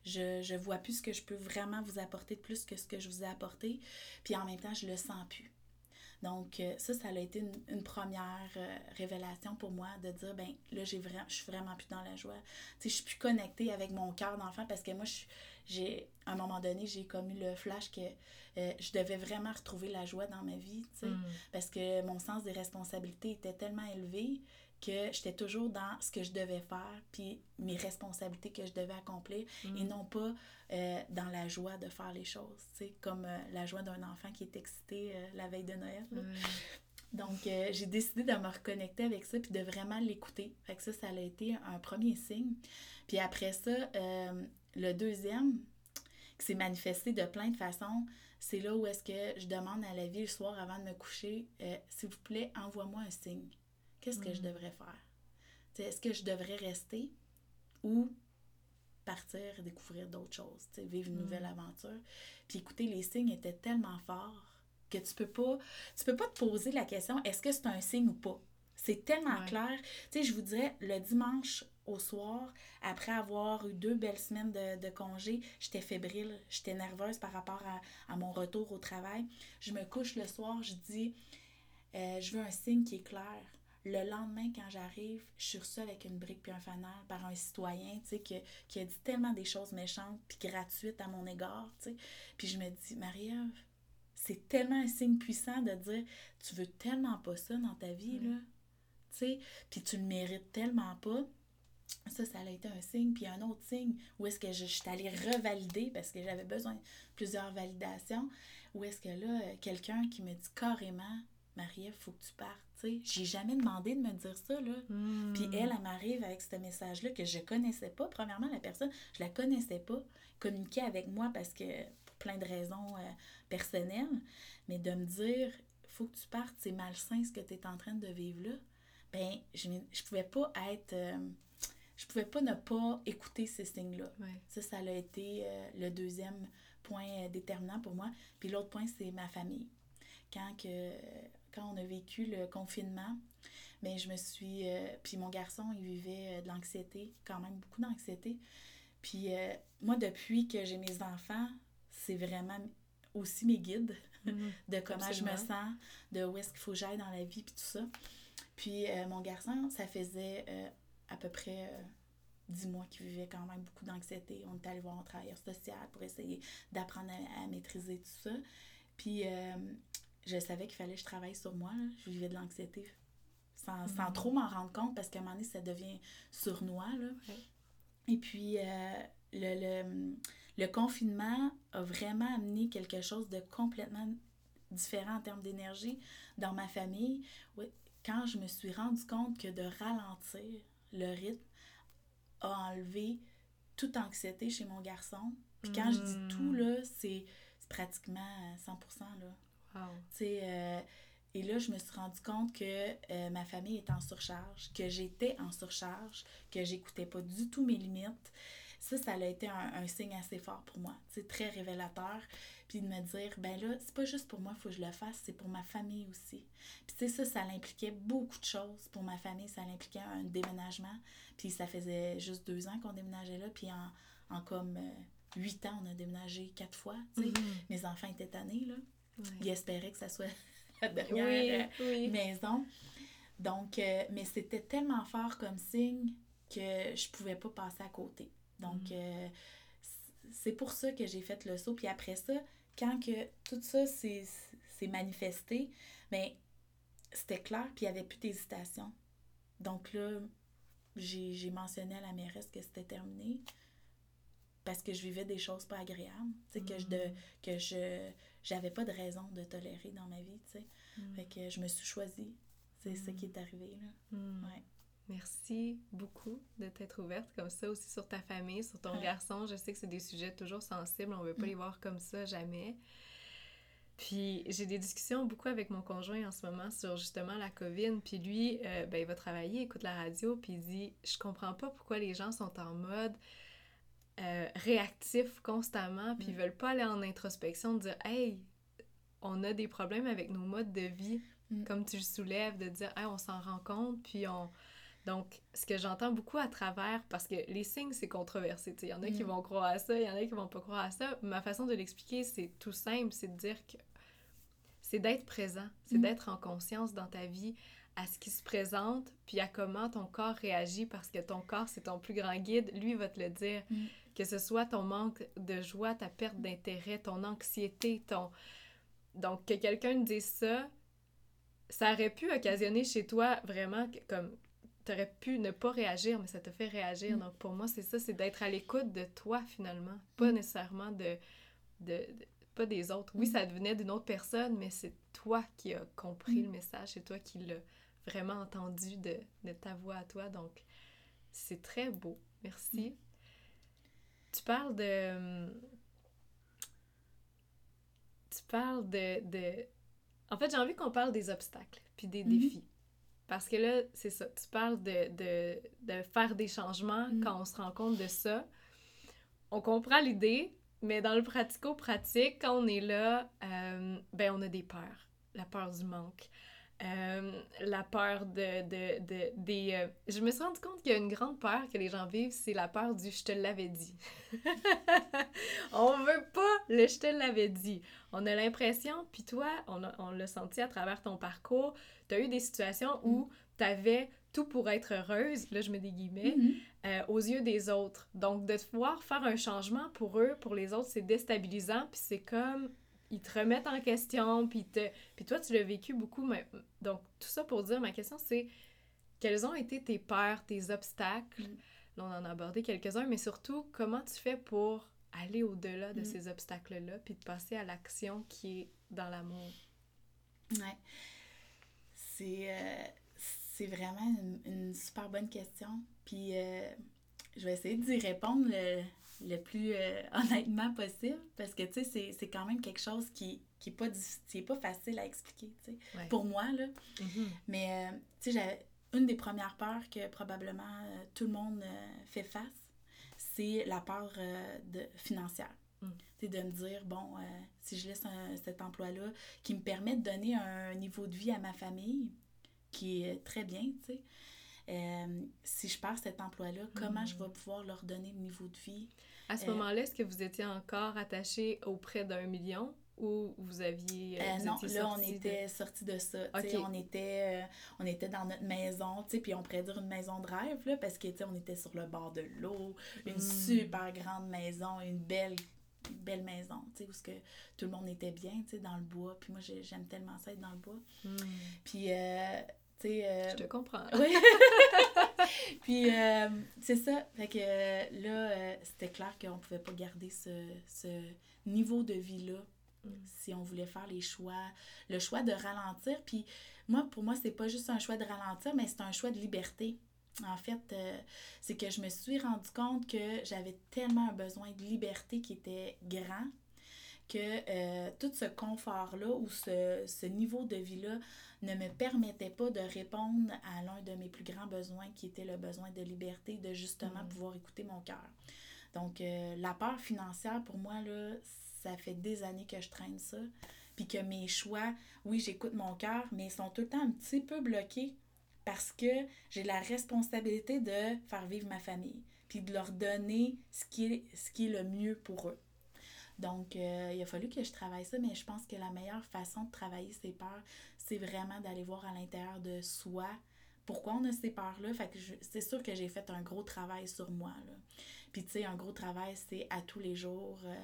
je, je vois plus ce que je peux vraiment vous apporter de plus que ce que je vous ai apporté, puis en même temps, je le sens plus. Donc, euh, ça, ça a été une, première euh, révélation pour moi de dire, ben là, j'ai vraiment, je suis vraiment plus dans la joie. Tu sais, je suis plus connectée avec mon cœur d'enfant parce que moi, j'ai, à un moment donné, j'ai comme eu le flash que euh, je devais vraiment retrouver la joie dans ma vie, tu sais, mm. parce que mon sens des responsabilités était tellement élevé que j'étais toujours dans ce que je devais faire, puis mes responsabilités que je devais accomplir, et mm. non pas euh, dans la joie de faire les choses, tu sais, comme euh, la joie d'un enfant qui est excité la veille de Noël. Donc, j'ai décidé de me reconnecter avec ça, puis de vraiment l'écouter. Fait que ça, ça a été un premier signe. Puis après ça, le deuxième, qui s'est manifesté de plein de façons, c'est là où est-ce que je demande à la vie le soir avant de me coucher, euh, s'il vous plaît, envoie-moi un signe. Qu'est-ce que je devrais faire? Est-ce que je devrais rester ou partir et découvrir d'autres choses, vivre une nouvelle aventure? Puis écoutez, les signes étaient tellement forts que tu peux pas, tu peux pas te poser la question, est-ce que c'est un signe ou pas? C'est tellement clair. Tu sais, je vous dirais, le dimanche au soir, après avoir eu deux belles semaines de, de congé, j'étais fébrile, j'étais nerveuse par rapport à, mon retour au travail. Je me couche le soir, je dis, euh, je veux un signe qui est clair. Le lendemain, quand j'arrive, je suis reçue avec une brique puis un fanal par un citoyen, tu sais, qui, qui, a dit tellement des choses méchantes puis gratuites à mon égard, tu sais. Puis je me dis, Marie-Ève, c'est tellement un signe puissant de dire, tu veux tellement pas ça dans ta vie, là, tu sais, puis tu le mérites tellement pas ça, ça a été un signe. Puis un autre signe, où est-ce que je, suis allée revalider parce que j'avais besoin de plusieurs validations. Où est-ce que là, quelqu'un qui me dit carrément, Marie, il faut que tu partes. J'ai jamais demandé de me dire ça. Là. Hmm. Puis elle, elle m'arrive avec ce message-là que je connaissais pas. Premièrement, la personne, je la connaissais pas. Communiquer avec moi parce que, pour plein de raisons euh, personnelles. Mais de me dire, faut que tu partes, c'est malsain ce que tu es en train de vivre là. Ben, je ne pouvais pas être. Euh, je pouvais pas ne pas écouter ces signes-là. Ça, ça a été euh, le deuxième point euh, déterminant pour moi. Puis l'autre point, c'est ma famille. Quand, que, quand on a vécu le confinement, bien, je me suis... Euh, puis mon garçon, il vivait de l'anxiété, quand même beaucoup d'anxiété. Puis moi, depuis que j'ai mes enfants, c'est vraiment aussi mes guides mhm. de comment je me sens, de où est-ce qu'il faut que j'aille dans la vie, puis tout ça. Puis mon garçon, ça faisait à peu près dix mois qu'il vivait quand même beaucoup d'anxiété. On est allé voir un travailleur social pour essayer d'apprendre à, maîtriser tout ça. Puis je savais qu'il fallait que je travaille sur moi. Je vivais de l'anxiété sans, sans, mm. trop m'en rendre compte parce qu'à un moment donné, ça devient sournois. Là. Et puis, euh, le, le, le, confinement a vraiment amené quelque chose de complètement différent en termes d'énergie dans ma famille. Oui, quand je me suis rendu compte que de ralentir le rythme a enlevé toute anxiété chez mon garçon. Puis quand je dis tout, mm. là, c'est pratiquement 100%. Là. Euh, et là, je me suis rendu compte que euh, ma famille est en surcharge, que j'étais en surcharge, que j'écoutais pas du tout mes limites. Ça, ça a été un, signe assez fort pour moi. C'est très révélateur. Puis de me dire, ben là, c'est pas juste pour moi, faut que je le fasse, c'est pour ma famille aussi. Puis tu sais, ça, ça l'impliquait beaucoup de choses. Pour ma famille, ça l'impliquait un déménagement. Puis ça faisait juste deux ans qu'on déménageait là. Puis en, comme euh, huit ans, on a déménagé quatre fois. Sais. Mm-hmm. Mes enfants étaient tannés, là. Il espérait que ça soit la dernière euh, maison. Donc, euh, mais c'était tellement fort comme signe que je pouvais pas passer à côté. Donc, mm. euh, c'est pour ça que j'ai fait le saut. Puis après ça, quand que tout ça s'est manifesté, mais ben, c'était clair, puis il n'y avait plus d'hésitation. Donc là, j'ai mentionné à la mairesse que c'était terminé parce que je vivais des choses pas agréables, tu sais, que je, de, mm. que je j'avais pas de raison de tolérer dans ma vie, tu sais. Mm. Fait que je me suis choisie. C'est ce qui est arrivé, là. Ouais. Merci beaucoup de t'être ouverte comme ça aussi sur ta famille, sur ton garçon. Je sais que c'est des sujets toujours sensibles, on veut pas les voir comme ça jamais. Puis j'ai des discussions beaucoup avec mon conjoint en ce moment sur justement la COVID. Puis lui, euh, ben, il va travailler, écoute la radio, puis il dit Je comprends pas pourquoi les gens sont en mode euh, réactifs constamment, puis ils mm. veulent pas aller en introspection, de dire Hey, on a des problèmes avec nos modes de vie, mm. comme tu le soulèves, de dire Hey, on s'en rend compte, puis on. Donc, ce que j'entends beaucoup à travers, parce que les signes, c'est controversé. Il y en a qui mm. vont croire à ça, il y en a qui vont pas croire à ça. Ma façon de l'expliquer, c'est tout simple c'est de dire que c'est d'être présent, c'est d'être en conscience dans ta vie à ce qui se présente, puis à comment ton corps réagit, parce que ton corps, c'est ton plus grand guide. Lui, va te le dire que ce soit ton manque de joie, ta perte d'intérêt, ton anxiété, ton... Donc, que quelqu'un dise ça, ça aurait pu occasionner chez toi vraiment comme tu aurais pu ne pas réagir, mais ça te fait réagir. Mm. Donc, pour moi, c'est ça, c'est d'être à l'écoute de toi, finalement. Pas mm. nécessairement de, de, Pas des autres. Oui, mm. ça devenait d'une autre personne, mais c'est toi qui as compris le message, c'est toi qui l'as vraiment entendu de, de, ta voix à toi. Donc, c'est très beau. Merci. Tu parles de. Tu parles de. de... En fait, j'ai envie qu'on parle des obstacles puis des mhm. défis. Parce que là, c'est ça. Tu parles de, de, de faire des changements mhm. quand on se rend compte de ça. On comprend l'idée, mais dans le pratico-pratique, quand on est là, euh, ben on a des peurs. La peur du manque, euh, la peur de, de, de des... Euh, je me suis rendu compte qu'il y a une grande peur que les gens vivent, c'est la peur du « je te l'avais dit ». on veut pas le « je te l'avais dit ». On a l'impression, puis toi, on, on l'a senti à travers ton parcours, tu as eu des situations où mm. tu avais tout pour être heureuse, là je mets des guillemets, mm-hmm. euh, aux yeux des autres. Donc de pouvoir faire un changement pour eux, pour les autres, c'est déstabilisant, puis c'est comme ils te remettent en question, puis, te... puis toi, tu l'as vécu beaucoup. Mais... Donc, tout ça pour dire, ma question, c'est quelles ont été tes peurs, tes obstacles? Mm. Là, on en a abordé quelques-uns, mais surtout, comment tu fais pour aller au-delà de mm. ces obstacles-là, puis de passer à l'action qui est dans l'amour? Ouais. C'est, euh, c'est vraiment une, super bonne question. Puis, euh, je vais essayer d'y répondre le, le plus euh, honnêtement possible parce que tu sais c'est quand même quelque chose qui qui est pas qui est pas facile à expliquer tu sais. Pour moi là. Mm-hmm. mais euh, tu sais une des premières peurs que probablement euh, tout le monde fait face c'est la peur de financière. Mm. c'est de me dire bon si je laisse cet emploi là qui me permet de donner un niveau de vie à ma famille qui est très bien tu sais euh, si je perds cet emploi-là, comment je vais pouvoir leur donner le niveau de vie? À ce moment-là, est-ce que vous étiez encore attaché auprès d'un million ou vous aviez... Vous non, là, on était sorti de ça. On, était, on était dans notre maison, puis on pourrait dire une maison de rêve, là, parce que on était sur le bord de l'eau, une hmm. super grande maison, une belle belle maison, tu sais, où que tout le monde était bien, tu sais, dans le bois. Puis moi, j'aime tellement ça être dans le bois. Hmm. Puis, euh. Euh, Je te comprends. Oui. Puis, euh, c'est ça. Fait que là, c'était clair qu'on pouvait pas garder ce, ce niveau de vie-là hmm. si on voulait faire les choix, le choix de ralentir. Puis moi, pour moi, c'est pas juste un choix de ralentir, mais c'est un choix de liberté. En fait, euh, c'est que je me suis rendu compte que j'avais tellement un besoin de liberté qui était grand que euh, tout ce confort-là ou ce, niveau de vie-là ne me permettait pas de répondre à l'un de mes plus grands besoins qui était le besoin de liberté, de justement mm. pouvoir écouter mon cœur. Donc, euh, la peur financière, pour moi, là, ça fait des années que je traîne ça. Puis que mes choix, oui, j'écoute mon cœur, mais ils sont tout le temps un petit peu bloqués parce que j'ai la responsabilité de faire vivre ma famille, puis de leur donner ce qui est, ce qui est le mieux pour eux. Donc, euh, il a fallu que je travaille ça, mais je pense que la meilleure façon de travailler ces peurs, c'est vraiment d'aller voir à l'intérieur de soi pourquoi on a ces peurs-là. Fait que c'est sûr que j'ai fait un gros travail sur moi. Là. Puis, tu sais, un gros travail, c'est à tous les jours. Euh,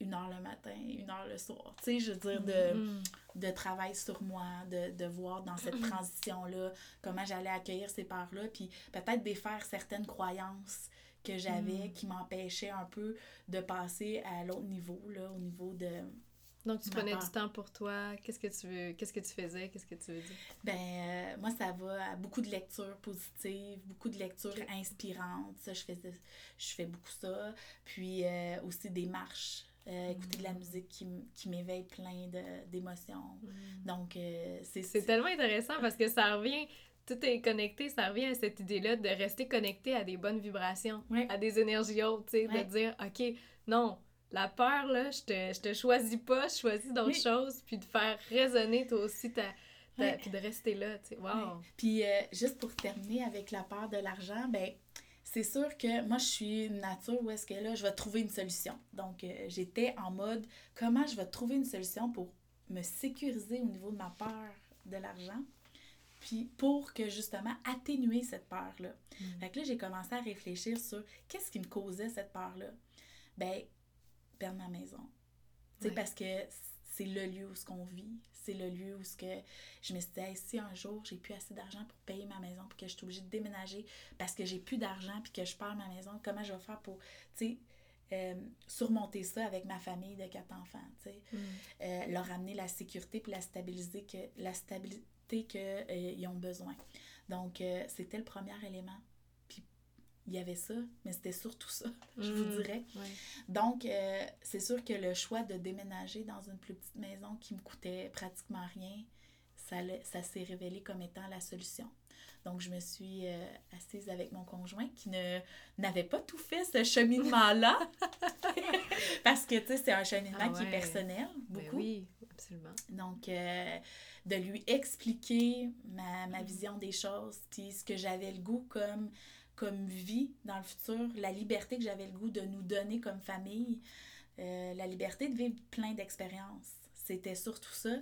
une heure le matin, une heure le soir. Tu sais, je veux dire, de, mm-hmm. de travail sur moi, de, de voir dans cette mm-hmm. transition-là comment j'allais accueillir ces parts-là, puis peut-être défaire certaines croyances que j'avais mm. qui m'empêchaient un peu de passer à l'autre niveau, là, au niveau de... Donc, tu prenais du temps pour toi. Qu'est-ce que tu veux, qu'est-ce que tu faisais? Qu'est-ce que tu veux dire? Ben, euh, moi, ça va à beaucoup de lectures positives, beaucoup de lectures inspirantes. Ça, je fais, je fais beaucoup ça. Puis euh, aussi des marches euh, écouter de la mm. musique qui, qui m'éveille plein d'émotions. Mm. Donc, euh, c'est... C'est tellement intéressant parce que ça revient... Tout est connecté, ça revient à cette idée-là de rester connecté à des bonnes vibrations, à des énergies hautes, tu sais, de dire, OK, non, la peur, là, je te, je te choisis pas, je choisis d'autres choses, puis de faire résonner toi aussi ta... Puis de rester là, tu sais, wow! Puis euh, juste pour terminer avec la peur de l'argent, ben c'est sûr que moi, je suis une nature où est-ce que là, je vais trouver une solution. Donc, euh, j'étais en mode comment je vais trouver une solution pour me sécuriser au niveau de ma peur de l'argent, puis pour que justement atténuer cette peur-là. Mm. Fait que là, j'ai commencé à réfléchir sur qu'est-ce qui me causait cette peur-là. Ben, perdre ma maison. Tu sais, parce que c'est le lieu où ce qu'on vit, c'est le lieu où ce que je me suis dit, si un jour j'ai plus assez d'argent pour payer ma maison, puis que je suis obligée de déménager parce que j'ai plus d'argent, puis que je perds ma maison, comment je vais faire pour, tu sais, euh, surmonter ça avec ma famille de quatre enfants, tu sais, mm. euh, leur amener la sécurité puis la stabilité que la stabilité qu'ils euh, ont besoin. Donc c'était le premier élément il y avait ça, mais c'était surtout ça, je vous mm, dirais. Donc, euh, c'est sûr que le choix de déménager dans une plus petite maison qui me coûtait pratiquement rien, ça, ça s'est révélé comme étant la solution. Donc, je me suis euh, assise avec mon conjoint qui ne n'avait pas tout fait ce cheminement-là. Parce que, tu sais, c'est un cheminement ah qui est personnel, ben beaucoup. oui, absolument. Donc, euh, de lui expliquer ma, ma, mm. vision des choses, puis ce que j'avais le goût comme comme vie dans le futur, la liberté que j'avais le goût de nous donner comme famille, euh, la liberté de vivre plein d'expériences. C'était surtout ça.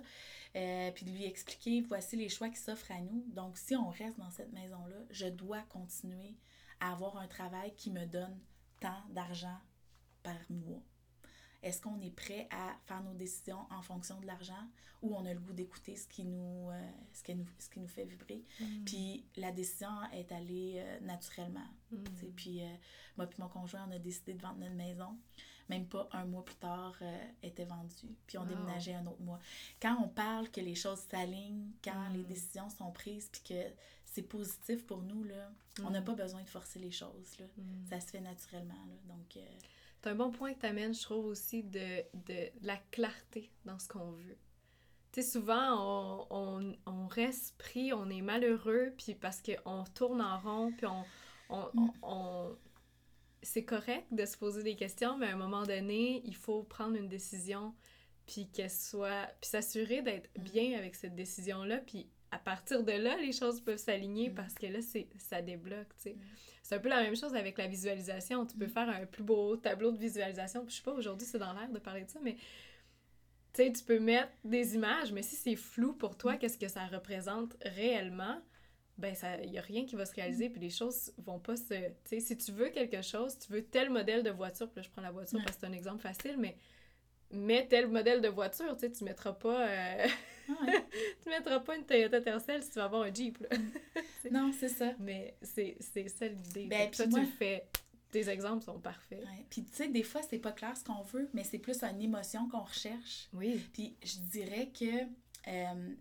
Euh, puis de lui expliquer, voici les choix qui s'offrent à nous. Donc, si on reste dans cette maison-là, je dois continuer à avoir un travail qui me donne tant d'argent par mois. Est-ce qu'on est prêt à faire nos décisions en fonction de l'argent ou on a le goût d'écouter ce, qui nous, euh, ce, qui nous, ce qui nous fait vibrer? Mm. Puis la décision est allée euh, naturellement. Mm. Puis euh, moi puis mon conjoint, on a décidé de vendre notre maison. Même pas un mois plus tard, était vendue. Puis on déménageait un autre mois. Quand on parle que les choses s'alignent, quand les mm. décisions sont prises, puis que c'est positif pour nous, là, on n'a pas besoin de forcer les choses. Là. Ça se fait naturellement. Là. Donc... C'est un bon point que tu amènes, je trouve aussi, de, de, la clarté dans ce qu'on veut. Tu sais, souvent, on, on, reste pris, on est malheureux, puis parce qu'on tourne en rond, puis on, on, on c'est correct de se poser des questions, mais à un moment donné, il faut prendre une décision, puis qu'elle soit... puis s'assurer d'être mm. bien avec cette décision-là, puis à partir de là, les choses peuvent s'aligner Mm. parce que là, c'est, ça débloque, tu sais. Mm. C'est un peu la même chose avec la visualisation. Tu peux Mm. faire un plus beau tableau de visualisation. Puis je sais pas, aujourd'hui, c'est dans l'air de parler de ça, mais tu sais, tu peux mettre des images, mais si c'est flou pour toi, qu'est-ce que ça représente réellement, ben, ça y a rien qui va se réaliser, puis les choses vont pas se... Tu sais, si tu veux quelque chose, tu veux tel modèle de voiture, puis là, je prends la voiture parce que c'est un exemple facile, mais mets tel modèle de voiture, tu sais, tu mettras pas... euh, ouais. tu mettras pas une Toyota Tercel si tu vas avoir un Jeep, là. non, c'est ça. Mais c'est ça l'idée. Ben, toi, puis tu moi- le fais. Tes exemples sont parfaits. Ouais. Puis, tu sais, des fois, c'est pas clair ce qu'on veut, mais c'est plus une émotion qu'on recherche. Oui. Puis, je dirais que euh,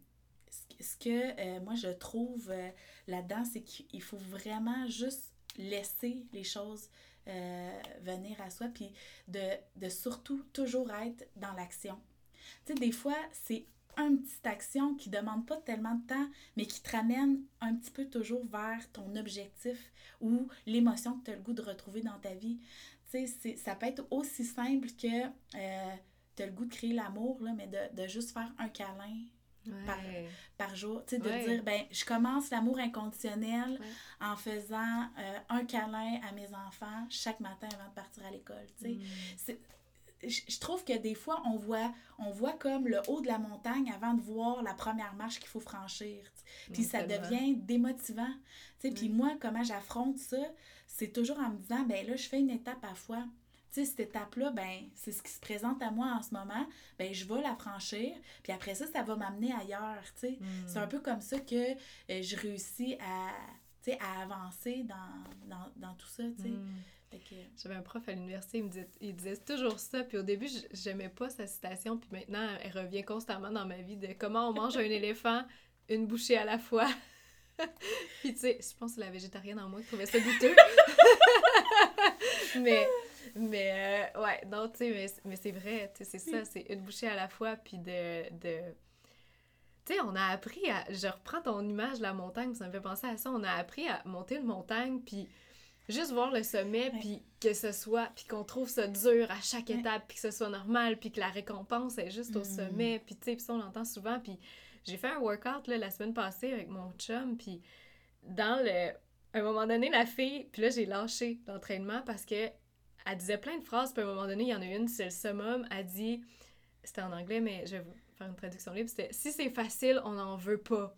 ce- que euh, moi, je trouve euh, là-dedans, c'est qu'il faut vraiment juste laisser les choses venir à soi, puis de, de surtout toujours être dans l'action. Tu sais, des fois, c'est une petite action qui demande pas tellement de temps, mais qui te ramène un petit peu toujours vers ton objectif ou l'émotion que tu as le goût de retrouver dans ta vie. Tu sais, ça peut être aussi simple que euh, tu as le goût de créer l'amour, mais de, de juste faire un câlin Par- par jour. Tu sais, de Ouais. dire, ben, je commence l'amour inconditionnel Ouais. en faisant euh, un câlin à mes enfants chaque matin avant de partir à l'école. Tu sais. Mm. Je trouve que des fois, on voit, on voit comme le haut de la montagne avant de voir la première marche qu'il faut franchir. Puis Mm, ça devient démotivant. Puis Oui. moi, comment j'affronte ça, c'est toujours en me disant, ben là, je fais une étape à fois. Tu sais, cette étape-là, ben, c'est ce qui se présente à moi en ce moment. Ben, je vais la franchir. Puis après ça, ça va m'amener ailleurs. Mm. C'est un peu comme ça que euh, je réussis à, à avancer dans, dans, dans tout ça. Mm. J'avais un prof à l'université, il me disait, il disait toujours ça. Puis au début, j'aimais pas sa citation. Puis maintenant, elle revient constamment dans ma vie de comment on mange un éléphant une bouchée à la fois. puis tu sais, je pense que c'est la végétarienne en moi qui trouvait ça goûteux. mais, mais euh, ouais, non, tu sais, mais, mais c'est vrai, tu sais, c'est ça, c'est une bouchée à la fois. Puis de. de... Tu sais, on a appris à. Je reprends ton image de la montagne, ça me fait penser à ça. On a appris à monter une montagne, puis juste voir le sommet, puis que ce soit, puis qu'on trouve ça dur à chaque Ouais. étape, puis que ce soit normal, puis que la récompense est juste au Mm. sommet, puis tu sais, puis ça on l'entend souvent, puis j'ai fait un workout là, la semaine passée avec mon chum, puis dans le... À un moment donné, la fille, puis là j'ai lâché l'entraînement parce que elle disait plein de phrases, puis à un moment donné, il y en a une, c'est le summum, elle dit, c'était en anglais, mais je vais vous faire une traduction libre, c'était « Si c'est facile, on n'en veut pas.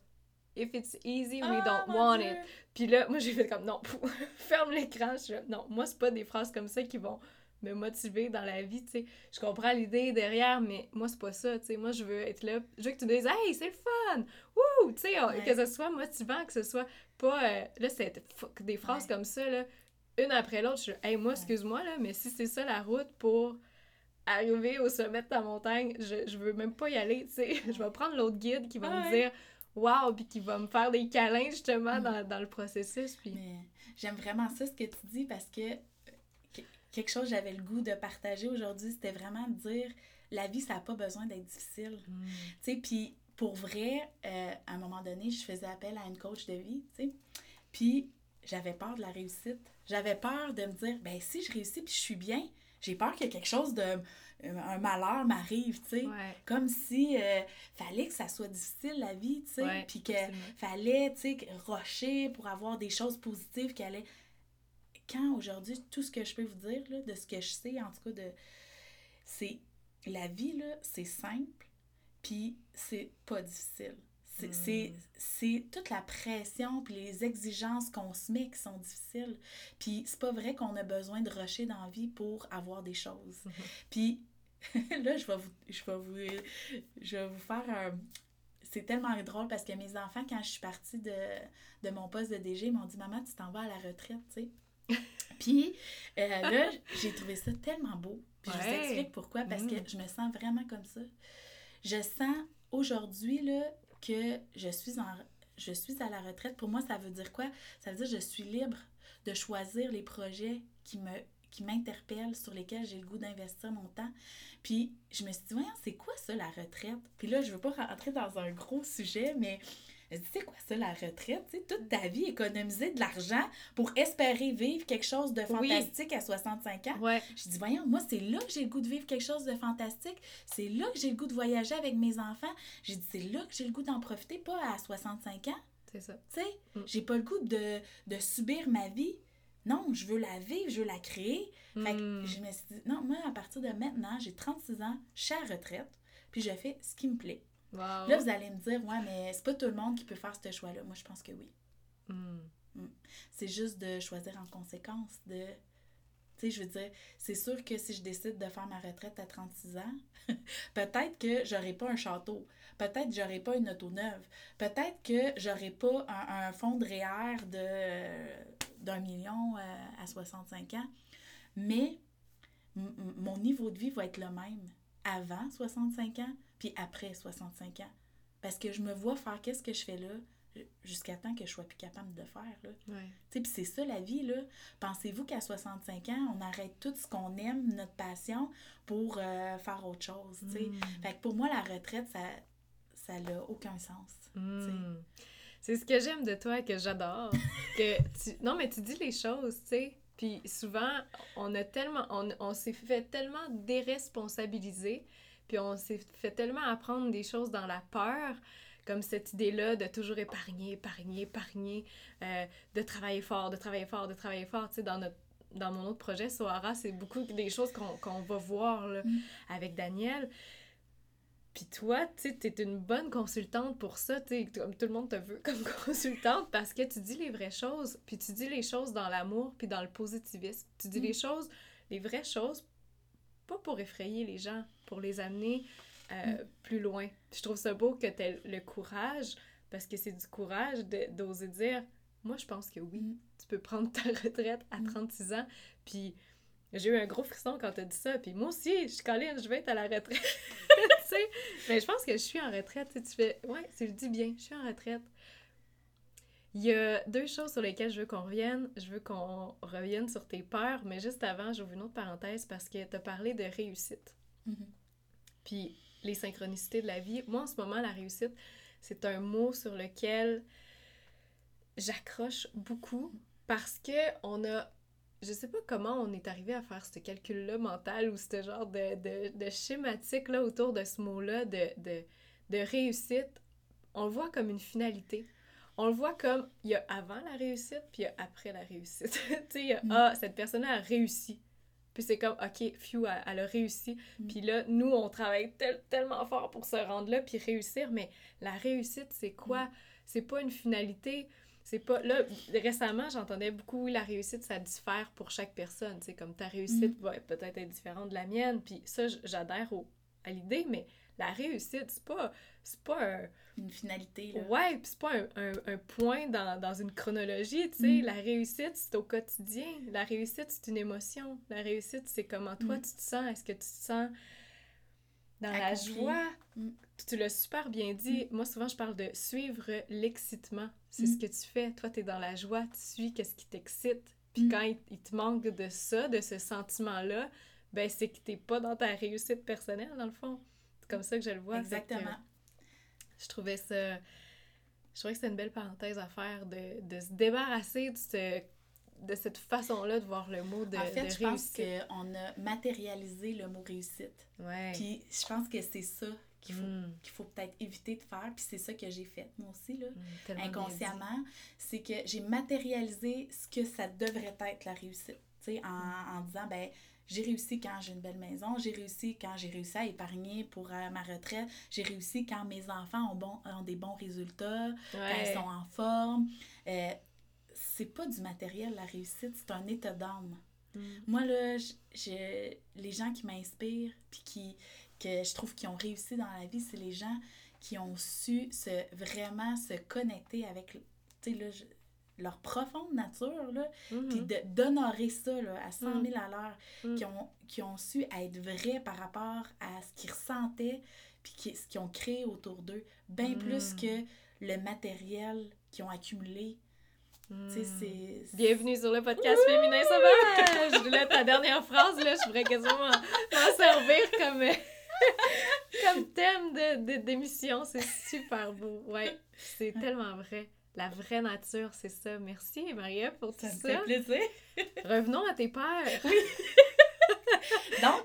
If it's easy, we Ah, don't want Dieu! it. » Puis là, moi, j'ai fait comme, non, ferme l'écran. Je suis là, non, moi, c'est pas des phrases comme ça qui vont me motiver dans la vie, tu sais. Je comprends l'idée derrière, mais moi, c'est pas ça, tu sais. Moi, je veux être là, je veux que tu me dises, hey, c'est le fun! Wouh! Tu sais, Ouais. que ce soit motivant, que ce soit pas. euh, là, c'est des phrases Ouais. comme ça, là, une après l'autre. Je suis, hey, moi, excuse-moi, là, mais si c'est ça la route pour arriver au sommet de ta montagne, je, je veux même pas y aller, tu sais. Je vais prendre l'autre guide qui va me Ouais. dire, wow, puis qui va me faire des câlins, justement, Mm. dans, dans le processus, puis. J'aime vraiment ça, ce que tu dis, parce que euh, que- quelque chose que j'avais le goût de partager aujourd'hui, c'était vraiment de dire la vie, ça n'a pas besoin d'être difficile. Mm. Tu sais, puis pour vrai, euh, à un moment donné, je faisais appel à une coach de vie, tu sais. Puis j'avais peur de la réussite. J'avais peur de me dire, ben si je réussis puis je suis bien, j'ai peur que quelque chose de. Un malheur m'arrive, tu sais. Ouais. Comme si euh, fallait que ça soit difficile la vie, tu sais. Puis que fallait, tu sais, rocher pour avoir des choses positives qui allaient. Quand aujourd'hui, tout ce que je peux vous dire, là, de ce que je sais, en tout cas, de c'est la vie, là, c'est simple, puis c'est pas difficile. C'est Mm. c'est toute la pression puis les exigences qu'on se met qui sont difficiles. Puis c'est pas vrai qu'on a besoin de rusher dans la vie pour avoir des choses. Puis là, je vais vous, je vais vous, je vais vous faire un... C'est tellement drôle parce que mes enfants, quand je suis partie de, de mon poste de DG, ils m'ont dit « Maman, tu t'en vas à la retraite, tu sais. » Puis euh, là, j'ai trouvé ça tellement beau. Puis je vous explique pourquoi, parce Mm. que je me sens vraiment comme ça. Je sens aujourd'hui, là, que je suis, en, je suis à la retraite. Pour moi, ça veut dire quoi? Ça veut dire que je suis libre de choisir les projets qui me qui m'interpellent, sur lesquels j'ai le goût d'investir mon temps. Puis je me suis dit, voyons, c'est quoi ça, la retraite? Puis là, je veux pas rentrer dans un gros sujet, mais c'est quoi ça, la retraite? Tu sais, toute ta vie, économiser de l'argent pour espérer vivre quelque chose de fantastique à 65 ans. Ouais. Je dis, voyons, moi, c'est là que j'ai le goût de vivre quelque chose de fantastique. C'est là que j'ai le goût de voyager avec mes enfants. J'ai dit, c'est là que j'ai le goût d'en profiter, pas à 65 ans. C'est ça. Tu sais, Mm. j'ai pas le goût de, de subir ma vie. Non, je veux la vivre, je veux la créer. Fait que Mm. je me suis dit, non, moi, à partir de maintenant, j'ai 36 ans, je suis à la retraite, puis je fais ce qui me plaît. Wow. Là, vous allez me dire, ouais, mais c'est pas tout le monde qui peut faire ce choix-là. Moi, je pense que oui. Mm. C'est juste de choisir en conséquence, de... Tu sais, je veux dire, c'est sûr que si je décide de faire ma retraite à 36 ans, peut-être que j'aurai pas un château, peut-être que j'aurai pas une auto neuve, peut-être que j'aurai pas un, un fonds de REER de, d'un million euh, à 65 ans, mais mon niveau de vie va être le même avant 65 ans, puis après 65 ans. Parce que je me vois faire qu'est-ce que je fais là, jusqu'à temps que je sois plus capable de faire. Là. Ouais. Puis c'est ça la vie, là. Pensez-vous qu'à 65 ans, on arrête tout ce qu'on aime, notre passion, pour euh, faire autre chose? Mm. Fait que pour moi, la retraite, ça ça n'a aucun sens. Mm. C'est ce que j'aime de toi, que j'adore. que tu... Non, mais tu dis les choses, tu sais. Puis souvent, on a tellement... On, on s'est fait tellement déresponsabiliser, puis on s'est fait tellement apprendre des choses dans la peur, comme cette idée-là de toujours épargner, épargner, épargner, euh, de travailler fort, de travailler fort, de travailler fort, tu sais, dans notre dans mon autre projet, Sohara, c'est beaucoup des choses qu'on qu'on va voir là, Mm. avec Daniel. Puis toi, tu sais, t'es une bonne consultante pour ça, tu comme tout le monde te veut comme consultante parce que tu dis les vraies choses, puis tu dis les choses dans l'amour, puis dans le positivisme. Tu dis Mm. les choses, les vraies choses, pas pour effrayer les gens, pour les amener euh, plus loin. Je trouve ça beau que tu le courage, parce que c'est du courage d'oser dire, moi je pense que oui, Mm. tu peux prendre ta retraite à Mm. 36 ans, puis j'ai eu un gros frisson quand t'as dit ça, puis moi aussi, je suis Colline, je vais être à la retraite, tu sais? Mais je pense que je suis en retraite, tu tu fais, ouais, tu le dis bien, je suis en retraite. Il y a deux choses sur lesquelles je veux qu'on revienne. Je veux qu'on revienne sur tes peurs, mais juste avant, j'ouvre une autre parenthèse parce que tu as parlé de réussite. Mhm. Puis les synchronicités de la vie. Moi, en ce moment, la réussite, c'est un mot sur lequel j'accroche beaucoup parce que on a. Je sais pas comment on est arrivé à faire ce calcul-là mental ou ce genre de, de, de schématique là, autour de ce mot-là de, de, de réussite. On le voit comme une finalité. On le voit comme il y a avant la réussite, puis il y a après la réussite. tu sais, il y a Mm. Ah, cette personne-là a réussi. Puis c'est comme, OK, phew, elle, elle a réussi. Mm. Puis là, nous, on travaille tel- tellement fort pour se rendre là, puis réussir. Mais la réussite, c'est quoi? Mm. C'est pas une finalité. C'est pas... Là, récemment, j'entendais beaucoup, la réussite, ça diffère pour chaque personne. C'est comme ta réussite Mm. va peut-être être différente de la mienne. Puis ça, j'adhère au- à l'idée, mais la réussite, c'est pas... C'est pas un... Une finalité, là. Ouais, puis c'est pas un, un, un point dans, dans une chronologie, tu sais. Mm. La réussite, c'est au quotidien. La réussite, c'est une émotion. La réussite, c'est comment toi Mm. tu te sens. Est-ce que tu te sens dans la joie? Mm. Tu l'as super bien dit. Moi, souvent, je parle de suivre l'excitement. C'est Mm. ce que tu fais. Toi, tu es dans la joie, tu suis qu'est-ce qui t'excite. Puis Mm. quand il, te manque de ça, de ce sentiment-là, ben c'est que t'es pas dans ta réussite personnelle, dans le fond. C'est comme ça que je le vois. Que, Exactement. je trouvais ça. Je trouvais que c'était une belle parenthèse à faire de, de se débarrasser de, ce- de cette façon-là de voir le mot de, en fait, de je pense réussite. qu'on a matérialisé le mot réussite. Ouais. Puis je pense que c'est ça qu'il faut, Mm, qu'il faut peut-être éviter de faire. Puis c'est ça que j'ai fait, moi aussi, là. mm, inconsciemment, c'est que j'ai matérialisé ce que ça devrait être la réussite. Tu sais, en, en disant, ben, j'ai réussi quand j'ai une belle maison, j'ai réussi quand j'ai réussi à épargner pour euh, ma retraite, j'ai réussi quand mes enfants ont, bon, ont des bons résultats, quand ils sont en forme. Euh, c'est pas du matériel, la réussite, c'est un état d'âme. Mm. Moi, là, je- les gens qui m'inspirent, puis qui, que je trouve qui ont réussi dans la vie, c'est les gens qui ont su se, vraiment se connecter avec, là, je- leur profonde nature, là, Mhm. puis de- d'honorer ça, là, à 100 000 à l'heure, Mm. qui, ont, qui ont su être vrais par rapport à ce qu'ils ressentaient, puis qui, ce qu'ils ont créé autour d'eux, bien Mm. plus que le matériel qu'ils ont accumulé. Mm. Bienvenue sur le podcast Féminin Sauvage! Là, ta dernière phrase, là, je pourrais quasiment m'en m'en servir comme, comme thème de, d'émission. C'est super beau. Ouais, c'est tellement vrai. La vraie nature, c'est ça. Merci, Maria, pour tout ça. Ça me fait plaisir. Revenons à tes peurs. Oui. Donc,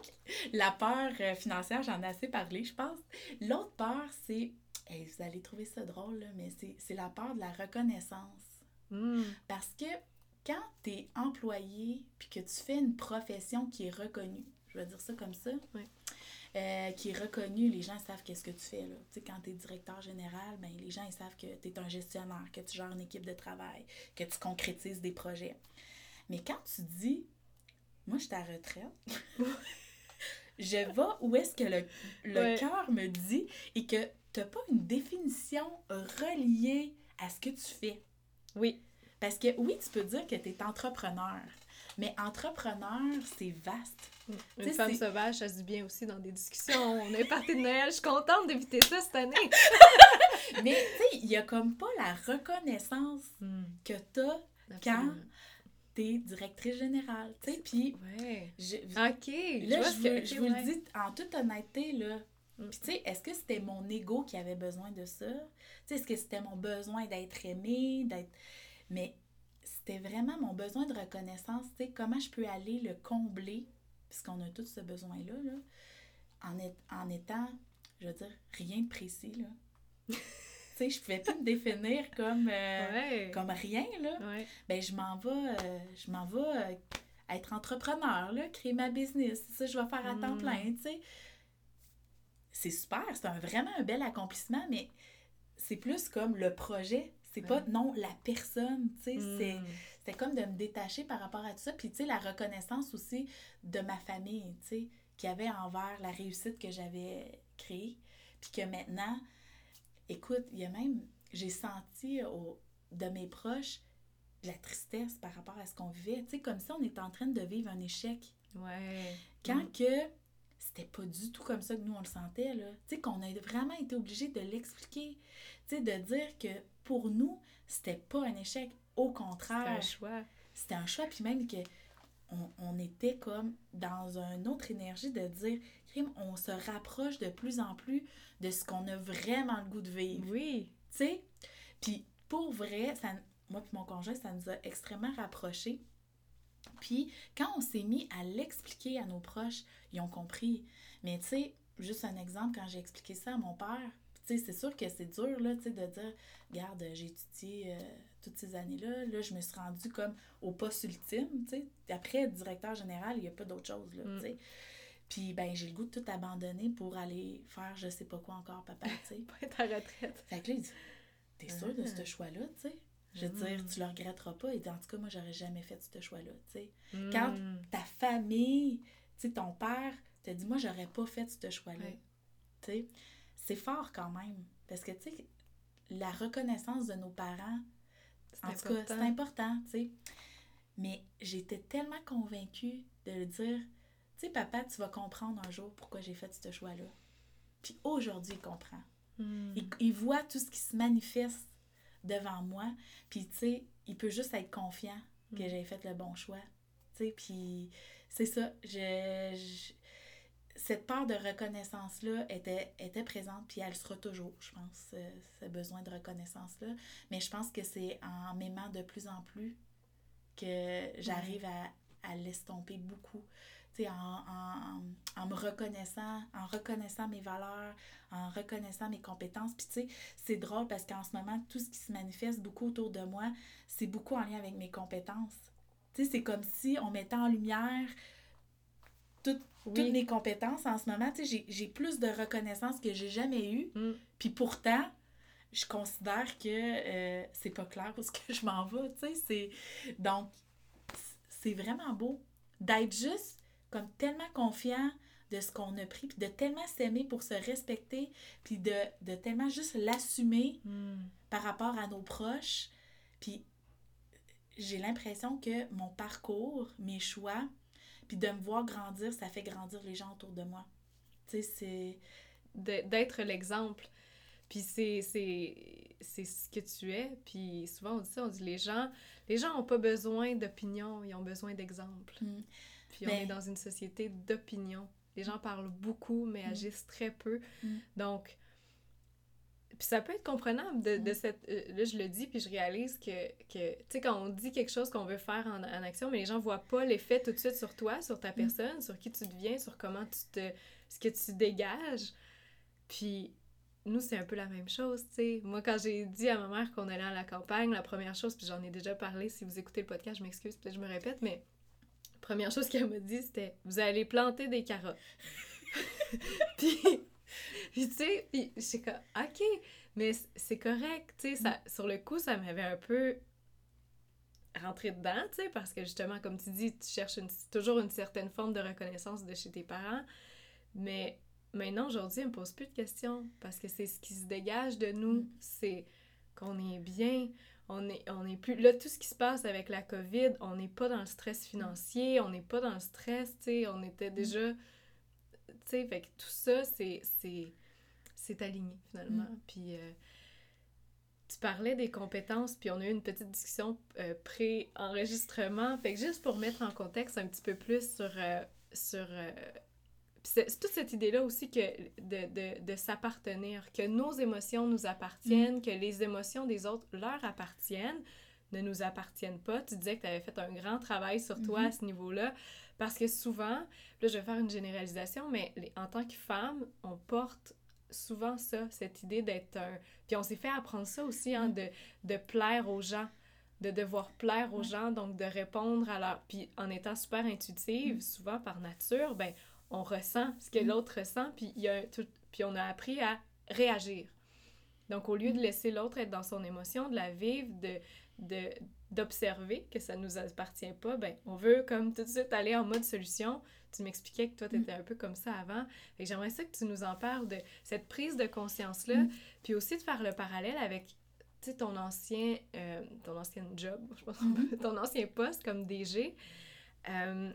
la peur euh, financière, j'en ai assez parlé, je pense. L'autre peur, c'est, hey, vous allez trouver ça drôle, là, mais c'est, c'est la peur de la reconnaissance. Hmm. Parce que quand tu es employé puis que tu fais une profession qui est reconnue, je vais dire ça comme ça, euh, qui est reconnue, les gens savent qu'est-ce que tu fais. Là. Tu sais, quand tu es directeur général, ben, les gens ils savent que tu es un gestionnaire, que tu gères une équipe de travail, que tu concrétises des projets. Mais quand tu dis, moi, je suis à la retraite, je vais où est-ce que le, le Ouais. cœur me dit et que tu n'as pas une définition reliée à ce que tu fais. Oui. Parce que oui, tu peux dire que tu es entrepreneur, mais entrepreneur, c'est vaste. Une Tu sais, femme sauvage, ça se dit bien aussi dans des discussions. On est parti de Noël. Je suis contente d'éviter ça cette année. Mais tu sais, il y a comme pas la reconnaissance que tu as Absolument. tu es directrice générale. Tu sais, puis Ouais. je, OK. là, je, vous, que- je ok, vous ouais. le dis en toute honnêteté, là. Mm. Puis tu sais, est-ce que c'était mon ego qui avait besoin de ça? Tu sais, est-ce que c'était mon besoin d'être aimé, d'être... Mais c'était vraiment mon besoin de reconnaissance. Tu sais, comment je peux aller le combler, puisqu'on a tous ce besoin-là, là, en, est- en étant, je veux dire, rien de précis, là. tu sais, je pouvais pas me définir comme, euh, Ouais. comme rien, là Ouais. ben je m'en vais, euh, je m'en vais euh, être entrepreneur, là, créer ma business. Ça je vais faire à temps Mm. plein, tu sais. C'est super, c'est un, vraiment un bel accomplissement, mais c'est plus comme le projet. C'est pas, non, la personne, tu sais. c'est- Mm. C'était comme de me détacher par rapport à tout ça. Puis, tu sais, la reconnaissance aussi de ma famille, tu sais, qui avait envers la réussite que j'avais créée. Puis que maintenant, écoute, il y a même, j'ai senti au- de mes proches de la tristesse par rapport à ce qu'on vivait. Tu sais, comme si on était en train de vivre un échec. Ouais. Quand Mm. que c'était pas du tout comme ça que nous on le sentait, là. Tu sais, qu'on a vraiment été obligé de l'expliquer. Tu sais, de dire que pour nous, c'était pas un échec. Au contraire un choix. c'était un choix, puis même que on, on était comme dans une autre énergie de dire, on se rapproche de plus en plus de ce qu'on a vraiment le goût de vivre. Oui. Tu sais? Puis pour vrai, ça, moi et mon conjoint, ça nous a extrêmement rapprochés. Puis quand on s'est mis à l'expliquer à nos proches, ils ont compris. Mais tu sais, juste un exemple, quand j'ai expliqué ça à mon père, tu sais, c'est sûr que c'est dur, là, tu sais, de dire, regarde, j'ai étudié euh, toutes ces années-là, là, je me suis rendue comme au poste ultime, tu sais. Après, directeur général, il n'y a pas d'autre chose, là, Mm. tu sais. Puis, ben, j'ai le goût de tout abandonner pour aller faire je sais pas quoi encore, papa, tu sais. Pas être à retraite. Fait que là, il dit T'es sûr de Ah. ce choix-là, tu sais? Je veux dire, Mm. tu le regretteras pas. Et en tout cas, moi, j'aurais jamais fait ce choix-là, tu sais. Mm. Quand ta famille, tu sais, ton père te dit Moi, j'aurais pas fait ce choix-là, tu sais. C'est fort quand même. Parce que, tu sais, la reconnaissance de nos parents, en tout cas, c'est important. tu sais. Mais j'étais tellement convaincue de le dire, tu sais, papa, tu vas comprendre un jour pourquoi j'ai fait ce choix-là. Puis aujourd'hui, il comprend. Mm. Il, il voit tout ce qui se manifeste devant moi. Puis, tu sais, il peut juste être confiant que Mm. j'ai fait le bon choix. Tu sais, puis c'est ça. Je, je- cette part de reconnaissance-là était, était présente, puis elle sera toujours, je pense, ce, ce besoin de reconnaissance-là. Mais je pense que c'est en m'aimant de plus en plus que j'arrive à, à l'estomper beaucoup. Tu sais, en, en, en me reconnaissant, en reconnaissant mes valeurs, en reconnaissant mes compétences. Puis tu sais, c'est drôle parce qu'en ce moment, tout ce qui se manifeste beaucoup autour de moi, c'est beaucoup en lien avec mes compétences. Tu sais, c'est comme si on mettait en lumière tout- Oui. toutes mes compétences en ce moment. Tu sais, j'ai- plus de reconnaissance que j'ai jamais eu. Mm. Puis pourtant, je considère que euh, c'est pas clair où ce que je m'en vais, tu sais. c'est- Donc, c'est vraiment beau d'être juste comme tellement confiant de ce qu'on a pris, puis de tellement s'aimer pour se respecter, puis de, de tellement juste l'assumer Mm. par rapport à nos proches. Puis j'ai l'impression que mon parcours, mes choix, puis de me voir grandir, ça fait grandir les gens autour de moi. Tu sais, c'est... d'être l'exemple. Puis c'est, c'est, c'est ce que tu es. Puis souvent on dit ça, on dit les gens, les gens n'ont pas besoin d'opinion, ils ont besoin d'exemple. Mm. Puis on est dans une société d'opinion. Les gens parlent beaucoup, mais Mm. agissent très peu. Mm. Donc, puis ça peut être comprenable de, de Mm. cette... euh, là, je le dis, puis je réalise que, que tu sais, quand on dit quelque chose qu'on veut faire en, en action, mais les gens voient pas l'effet tout de suite sur toi, sur ta personne, sur qui tu deviens, sur comment tu te... ce que tu dégages. Puis nous, c'est un peu la même chose, tu sais. Moi, quand j'ai dit à ma mère qu'on allait à la campagne, la première chose, puis j'en ai déjà parlé, si vous écoutez le podcast, je m'excuse, peut-être je me répète, mais la première chose qu'elle m'a dit, c'était « Vous allez planter des carottes. » Puis, puis tu sais, puis j'étais comme « OK, mais c'est correct, tu sais. ça- Sur le coup, ça m'avait un peu rentré dedans, tu sais, parce que justement, comme tu dis, tu cherches une- toujours une certaine forme de reconnaissance de chez tes parents, mais maintenant, aujourd'hui, elle me pose plus de questions parce que c'est ce qui se dégage de nous, Mm. c'est qu'on est bien, on est, on est plus... Là, tout ce qui se passe avec la COVID, on n'est pas dans le stress financier, on n'est pas dans le stress, tu sais, on était déjà... Tu sais, fait que tout ça, c'est... c'est c'est aligné, finalement. Puis... euh, tu parlais des compétences, puis on a eu une petite discussion euh, pré-enregistrement. Fait que juste pour mettre en contexte un petit peu plus sur, euh, sur c'est c'est toute cette idée-là aussi que de, de, de s'appartenir, que nos émotions nous appartiennent, que les émotions des autres leur appartiennent, ne nous appartiennent pas. Tu disais que tu avais fait un grand travail sur toi Mhm. à ce niveau-là, parce que souvent, là je vais faire une généralisation, mais les- en tant que femme, on porte souvent ça, cette idée d'être un... Puis on s'est fait apprendre ça aussi, hein, Mm. de, de plaire aux gens, de devoir plaire aux Ouais. gens, donc de répondre à leur... Puis en étant super intuitive, Mm. souvent par nature, ben on ressent ce que l'autre ressent, puis, il y a tout- puis on a appris à réagir. Donc, au lieu de laisser l'autre être dans son émotion, de la vivre, de de- d'observer que ça nous appartient pas, ben on veut comme tout de suite aller en mode solution. Tu m'expliquais que toi, tu étais un peu comme ça avant. Fait que j'aimerais ça que tu nous en parles de cette prise de conscience-là, Mm. puis aussi de faire le parallèle avec ton ancien, euh, ton ancien job, je pense, ton ancien poste comme DG. Euh,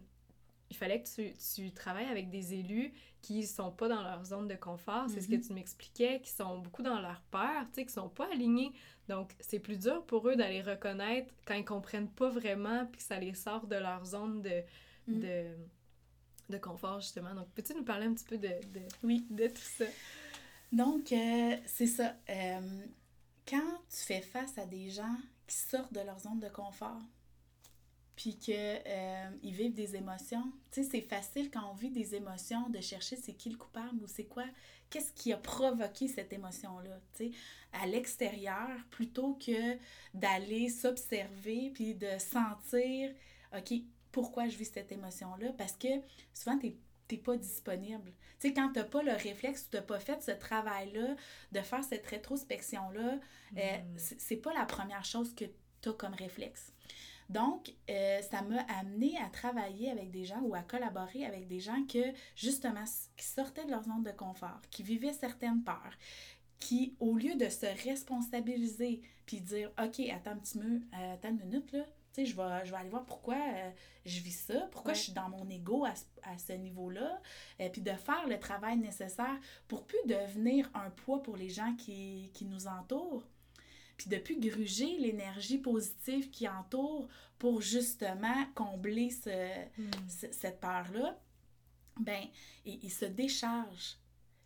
il fallait que tu, tu travailles avec des élus qui sont pas dans leur zone de confort, c'est ce que Mhm. tu m'expliquais, qui sont beaucoup dans leur peur, tu sais, qui sont pas alignés. Donc, c'est plus dur pour eux d'aller reconnaître quand ils comprennent pas vraiment, puis que ça les sort de leur zone de, Mm. de, de confort, justement. Donc, peux-tu nous parler un petit peu de, de, Oui. de tout ça? Donc, euh, c'est ça. Euh, quand tu fais face à des gens qui sortent de leur zone de confort, puis qu'ils vivent des émotions, tu sais, c'est facile quand on vit des émotions de chercher c'est qui le coupable ou c'est quoi, qu'est-ce qui a provoqué cette émotion-là, tu sais, à l'extérieur, plutôt que d'aller s'observer puis de sentir, OK, pourquoi je vis cette émotion-là? Parce que souvent, tu t'es pas disponible. Tu sais, quand t'as pas le réflexe ou t'as pas fait ce travail-là, de faire cette rétrospection-là, euh, Mm. c'est c'est pas la première chose que t'as comme réflexe. Donc, euh, ça m'a amené à travailler avec des gens ou à collaborer avec des gens que, justement, qui sortaient de leur zone de confort, qui vivaient certaines peurs, qui, au lieu de se responsabiliser puis dire, OK, attends un petit peu, euh, attends une minute, là, tu sais, je vais, je vais aller voir pourquoi euh, je vis ça, pourquoi Ouais. je suis dans mon ego à, ce- à ce niveau-là, euh, puis de faire le travail nécessaire pour plus devenir un poids pour les gens qui, qui nous entourent, puis de plus gruger l'énergie positive qui entoure pour justement combler ce, Mm. ce- cette peur-là, ben, il, il se décharge.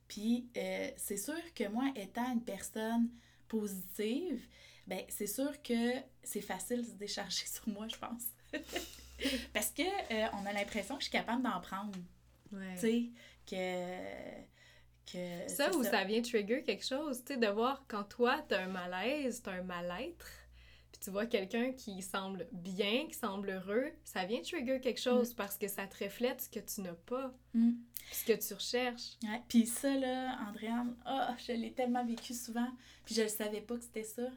Puis euh, c'est sûr que moi, étant une personne positive, ben, c'est sûr que c'est facile de se décharger sur moi, je pense. Parce que euh, on a l'impression que je suis capable d'en prendre. Ouais. Tu sais, que. Que Ça ou ça vient trigger quelque chose, tu sais, de voir quand toi, t'as un malaise, t'as un mal-être, puis tu vois quelqu'un qui semble bien, qui semble heureux, ça vient trigger quelque chose parce que ça te reflète ce que tu n'as pas, Mm. ce que tu recherches. Ouais. Puis ça, là, Andréane, ah, je l'ai tellement vécu souvent, puis je ne savais pas que c'était ça.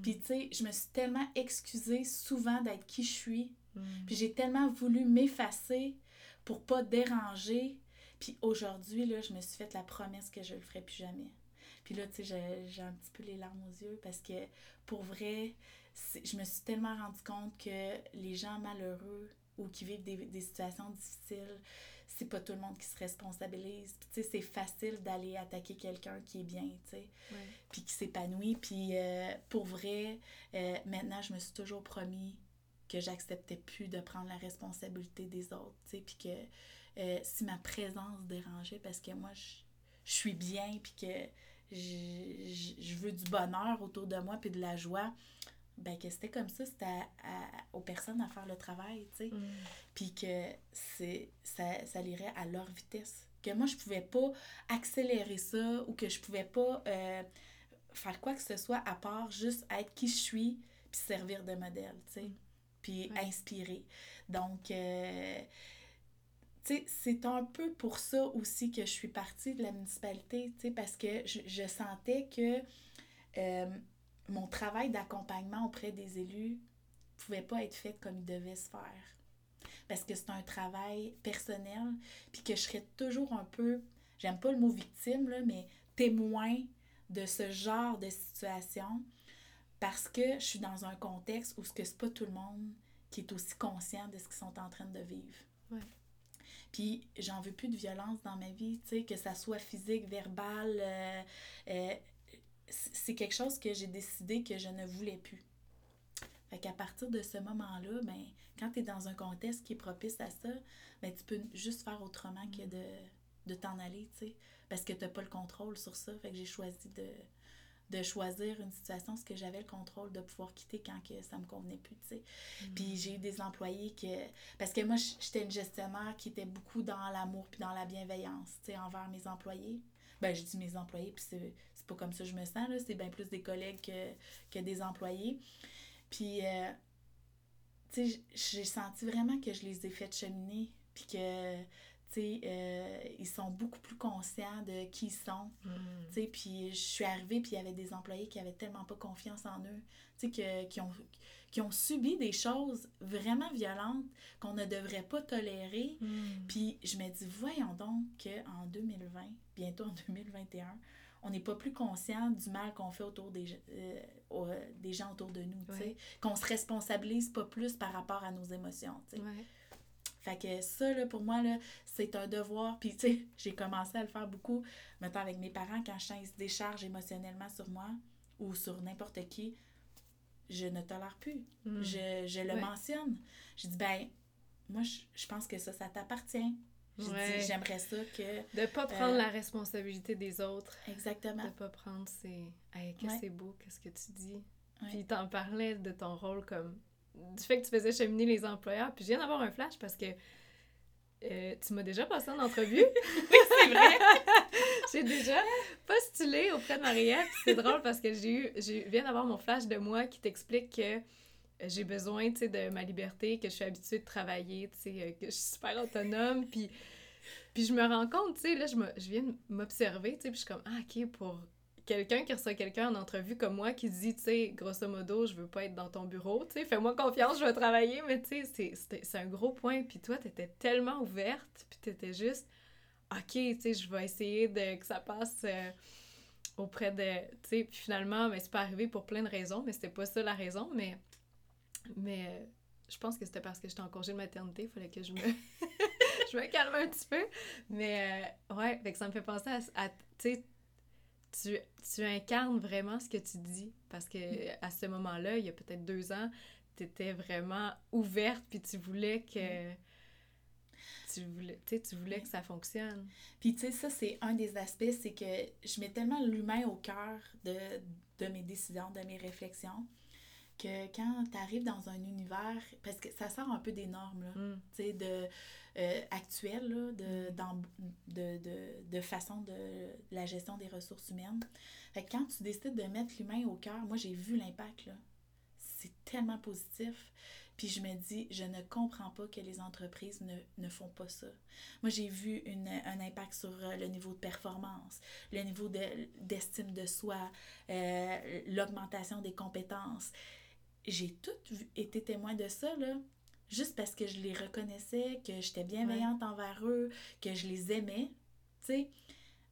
Puis, tu sais, je me suis tellement excusée souvent d'être qui je suis. Mm. Puis j'ai tellement voulu m'effacer pour pas déranger. Puis aujourd'hui, là, je me suis fait la promesse que je le ferai plus jamais. Puis là, tu sais, j'ai- un petit peu les larmes aux yeux parce que, pour vrai, je me suis tellement rendu compte que les gens malheureux ou qui vivent des, des situations difficiles, c'est pas tout le monde qui se responsabilise. Puis, tu sais, c'est facile d'aller attaquer quelqu'un qui est bien, tu sais puis qui s'épanouit. Puis euh, pour vrai, euh, maintenant, je me suis toujours promis que j'acceptais plus de prendre la responsabilité des autres, tu sais, puis que euh, si ma présence dérangeait parce que moi, je, je suis bien, puis que je, je, veux du bonheur autour de moi, puis de la joie, ben que c'était comme ça, c'était aux personnes à faire le travail, tu sais. Mm. Puis que c'est ça, ça irait à leur vitesse. Que moi, je pouvais pas accélérer ça ou que je pouvais pas euh, faire quoi que ce soit à part juste être qui je suis puis servir de modèle, tu sais. Mm. Puis inspirer. Donc, euh, c'est un peu pour ça aussi que je suis partie de la municipalité, parce que je, je sentais que euh, mon travail d'accompagnement auprès des élus pouvait pas être fait comme il devait se faire. Parce que c'est un travail personnel, puis que je serais toujours un peu, j'aime pas le mot victime, là, mais témoin de ce genre de situation, parce que je suis dans un contexte où ce que c'est pas tout le monde qui est aussi conscient de ce qu'ils sont en train de vivre. Puis j'en veux plus de violence dans ma vie, tu sais, que ça soit physique, verbal. euh, euh, c'est quelque chose que j'ai décidé que je ne voulais plus. Fait qu'à partir de ce moment-là, ben, quand tu es dans un contexte qui est propice à ça, ben, tu peux juste faire autrement que de, de t'en aller, tu sais. Parce que tu pas le contrôle sur ça. Fait que j'ai choisi de, de choisir une situation où j'avais le contrôle de pouvoir quitter quand que ça me convenait plus, tu sais. Puis j'ai eu des employés que... Parce que moi, j'étais une gestionnaire qui était beaucoup dans l'amour puis dans la bienveillance, tu sais, envers mes employés. Ben, je dis mes employés, puis c'est pas comme ça que je me sens, là. C'est bien plus des collègues que, que des employés. Puis, euh, tu sais, j'ai senti vraiment que je les ai fait cheminer, puis que, euh, ils sont beaucoup plus conscients de qui ils sont. Mm. Puis je suis arrivée, puis il y avait des employés qui avaient tellement pas confiance en eux, que- qui, ont, qui ont subi des choses vraiment violentes qu'on ne devrait pas tolérer. Mm. Puis je me dis, voyons donc qu'en 2020, bientôt en 2021, on n'est pas plus conscient du mal qu'on fait autour des, euh, des gens autour de nous. Ouais. Qu'on se responsabilise pas plus par rapport à nos émotions. Fait que ça, là, pour moi, là, c'est un devoir. Puis, tu sais, j'ai commencé à le faire beaucoup, mettons, avec mes parents, quand je sens qu'ils se déchargent émotionnellement sur moi ou sur n'importe qui, je ne tolère plus. Mm. Je, je le Ouais. mentionne. Je dis, ben, moi, je, je pense que ça, ça t'appartient. Je Ouais. dis, j'aimerais ça que... De pas prendre Euh, la responsabilité des autres. Exactement. De pas prendre ces. Hey, que Ouais. c'est beau, qu'est-ce que tu dis? Puis t'en parlais de ton rôle comme. Du fait que tu faisais cheminer les employeurs. Puis je viens d'avoir un flash parce que euh, tu m'as déjà passé en entrevue. Oui, c'est vrai. j'ai déjà postulé auprès de Marie-Ève. C'est drôle parce que j'ai eu. Je viens d'avoir mon flash de moi qui t'explique que j'ai besoin, tu sais, de ma liberté, que je suis habituée de travailler, tu sais, euh, que je suis super autonome, puis, puis je me rends compte, tu sais, là, je, me, je viens de m'observer, tu sais, puis je suis comme, ah, OK, pour quelqu'un qui reçoit quelqu'un en entrevue comme moi qui dit, tu sais, grosso modo, je veux pas être dans ton bureau, tu sais, fais-moi confiance, je vais travailler, mais tu sais, c'est- un gros point, puis toi, t'étais tellement ouverte, puis t'étais juste, OK, tu sais, je vais essayer de, que ça passe... euh, auprès de tu sais. Puis finalement ben, c'est pas arrivé pour plein de raisons mais c'était pas ça la raison. Mais mais euh, je pense que c'était parce que j'étais en congé de maternité il fallait que je me je me calme un petit peu. Mais euh, ouais fait ça me fait penser à, à tu sais tu, tu incarnes vraiment ce que tu dis. Parce que à ce moment-là il y a peut-être deux ans t'étais vraiment ouverte puis tu voulais que tu voulais tu sais tu voulais que ça fonctionne. Puis, tu sais, ça, c'est un des aspects, c'est que je mets tellement l'humain au cœur de, de mes décisions, de mes réflexions, que quand tu arrives dans un univers, parce que ça sort un peu des normes, là, Mm. tu sais, de, euh, actuelles, là, de, Mm. dans- de, de, de façon de la gestion des ressources humaines. Fait que quand tu décides de mettre l'humain au cœur, moi, j'ai vu l'impact, là. C'est tellement positif. Puis je me dis, je ne comprends pas que les entreprises ne, ne font pas ça. Moi, j'ai vu une, un impact sur euh, le niveau de performance, le niveau de- d'estime de, soi, euh, l'augmentation des compétences. J'ai tout vu- été témoin de ça, là, juste parce que je les reconnaissais, que j'étais bienveillante envers eux, que je les aimais, tu sais.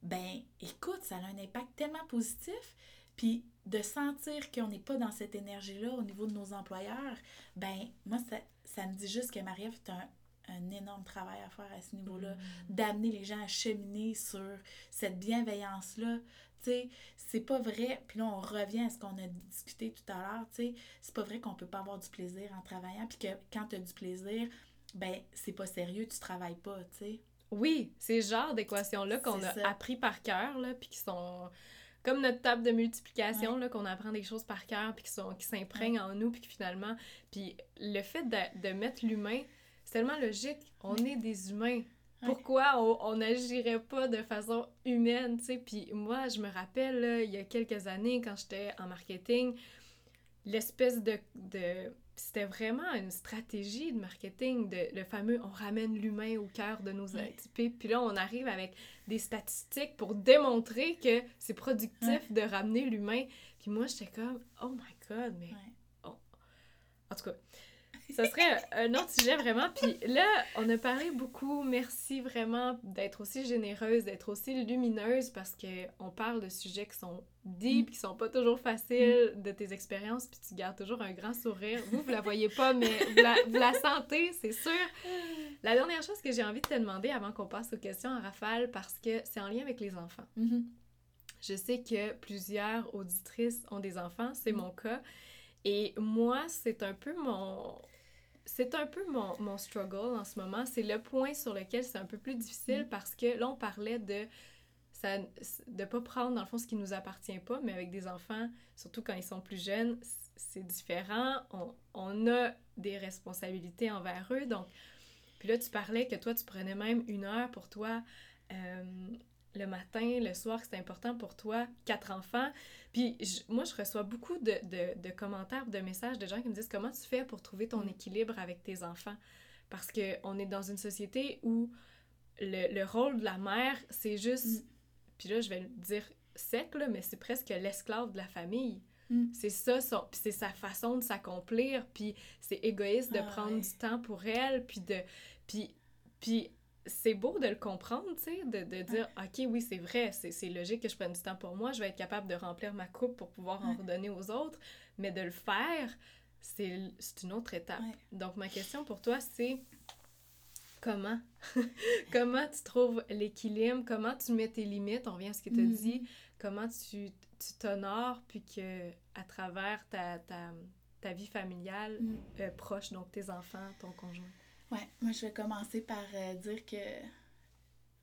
Ben, écoute, ça a un impact tellement positif. Puis de sentir qu'on n'est pas dans cette énergie-là au niveau de nos employeurs, ben, moi, ça, ça me dit juste que Marie-Ève, un, un énorme travail à faire à ce niveau-là d'amener les gens à cheminer sur cette bienveillance-là. Sais, c'est pas vrai. Puis là, on revient à ce qu'on a discuté tout à l'heure. Tu sais, c'est pas vrai qu'on peut pas avoir du plaisir en travaillant. Puis que quand tu as du plaisir, ben, c'est pas sérieux, tu travailles pas. Tu sais. Oui, ces genres d'équations-là qu'on a appris par cœur, là, puis qui sont comme notre table de multiplication, là, qu'on apprend des choses par cœur, puis qui, sont, qui s'imprègnent en nous, puis finalement... Puis le fait de, de mettre l'humain, c'est tellement logique. On est des humains. Pourquoi on n'agirait pas de façon humaine, tu sais? Puis moi, je me rappelle, là, il y a quelques années, quand j'étais en marketing, l'espèce de, de c'était vraiment une stratégie de marketing, de, le fameux on ramène l'humain au cœur de nos activités. Puis là, on arrive avec des statistiques pour démontrer que c'est productif de ramener l'humain. Puis moi, j'étais comme, oh my god, mais. Oh. En tout cas, ça serait un autre sujet vraiment. Puis là, on a parlé beaucoup. Merci vraiment d'être aussi généreuse, d'être aussi lumineuse parce qu'on parle de sujets qui sont deep, qui sont pas toujours faciles, de tes expériences, puis tu gardes toujours un grand sourire. Vous, vous la voyez pas, mais vous la, sentez, c'est sûr. La dernière chose que j'ai envie de te demander avant qu'on passe aux questions en rafale, parce que c'est en lien avec les enfants. Mm-hmm. Je sais que plusieurs auditrices ont des enfants, c'est mon cas. Et moi, c'est un peu mon c'est un peu mon, mon, struggle en ce moment. C'est le point sur lequel c'est un peu plus difficile mm. parce que là, on parlait de ça, de pas prendre, dans le fond, ce qui nous appartient pas, mais avec des enfants, surtout quand ils sont plus jeunes, c'est différent. On, on, a des responsabilités envers eux. Donc, puis là, tu parlais que toi, tu prenais même une heure pour toi. Euh, le matin, le soir, c'est important pour toi, quatre enfants. Puis moi, je reçois beaucoup de, de, de, commentaires, de messages de gens qui me disent comment tu fais pour trouver ton mm. équilibre avec tes enfants? Parce qu'on est dans une société où le, le rôle de la mère, c'est juste, mm. puis là, je vais le dire sec, là, mais c'est presque l'esclave de la famille. Mm. C'est ça, son, puis c'est sa façon de s'accomplir, puis c'est égoïste de ah prendre du temps pour elle, puis de... Puis, puis c'est beau de le comprendre, tu sais, de, de, dire, OK, oui, c'est vrai, c'est logique que je prenne du temps pour moi, je vais être capable de remplir ma coupe pour pouvoir en redonner aux autres, mais de le faire, c'est une autre étape. Donc, ma question pour toi, c'est comment? comment tu trouves l'équilibre? Comment tu mets tes limites? On revient à ce que tu as mm-hmm. dit. Comment tu t'honores, puis que à travers ta, ta, ta vie familiale mm. euh, proche, donc tes enfants, ton conjoint? Ouais, moi je vais commencer par euh, dire que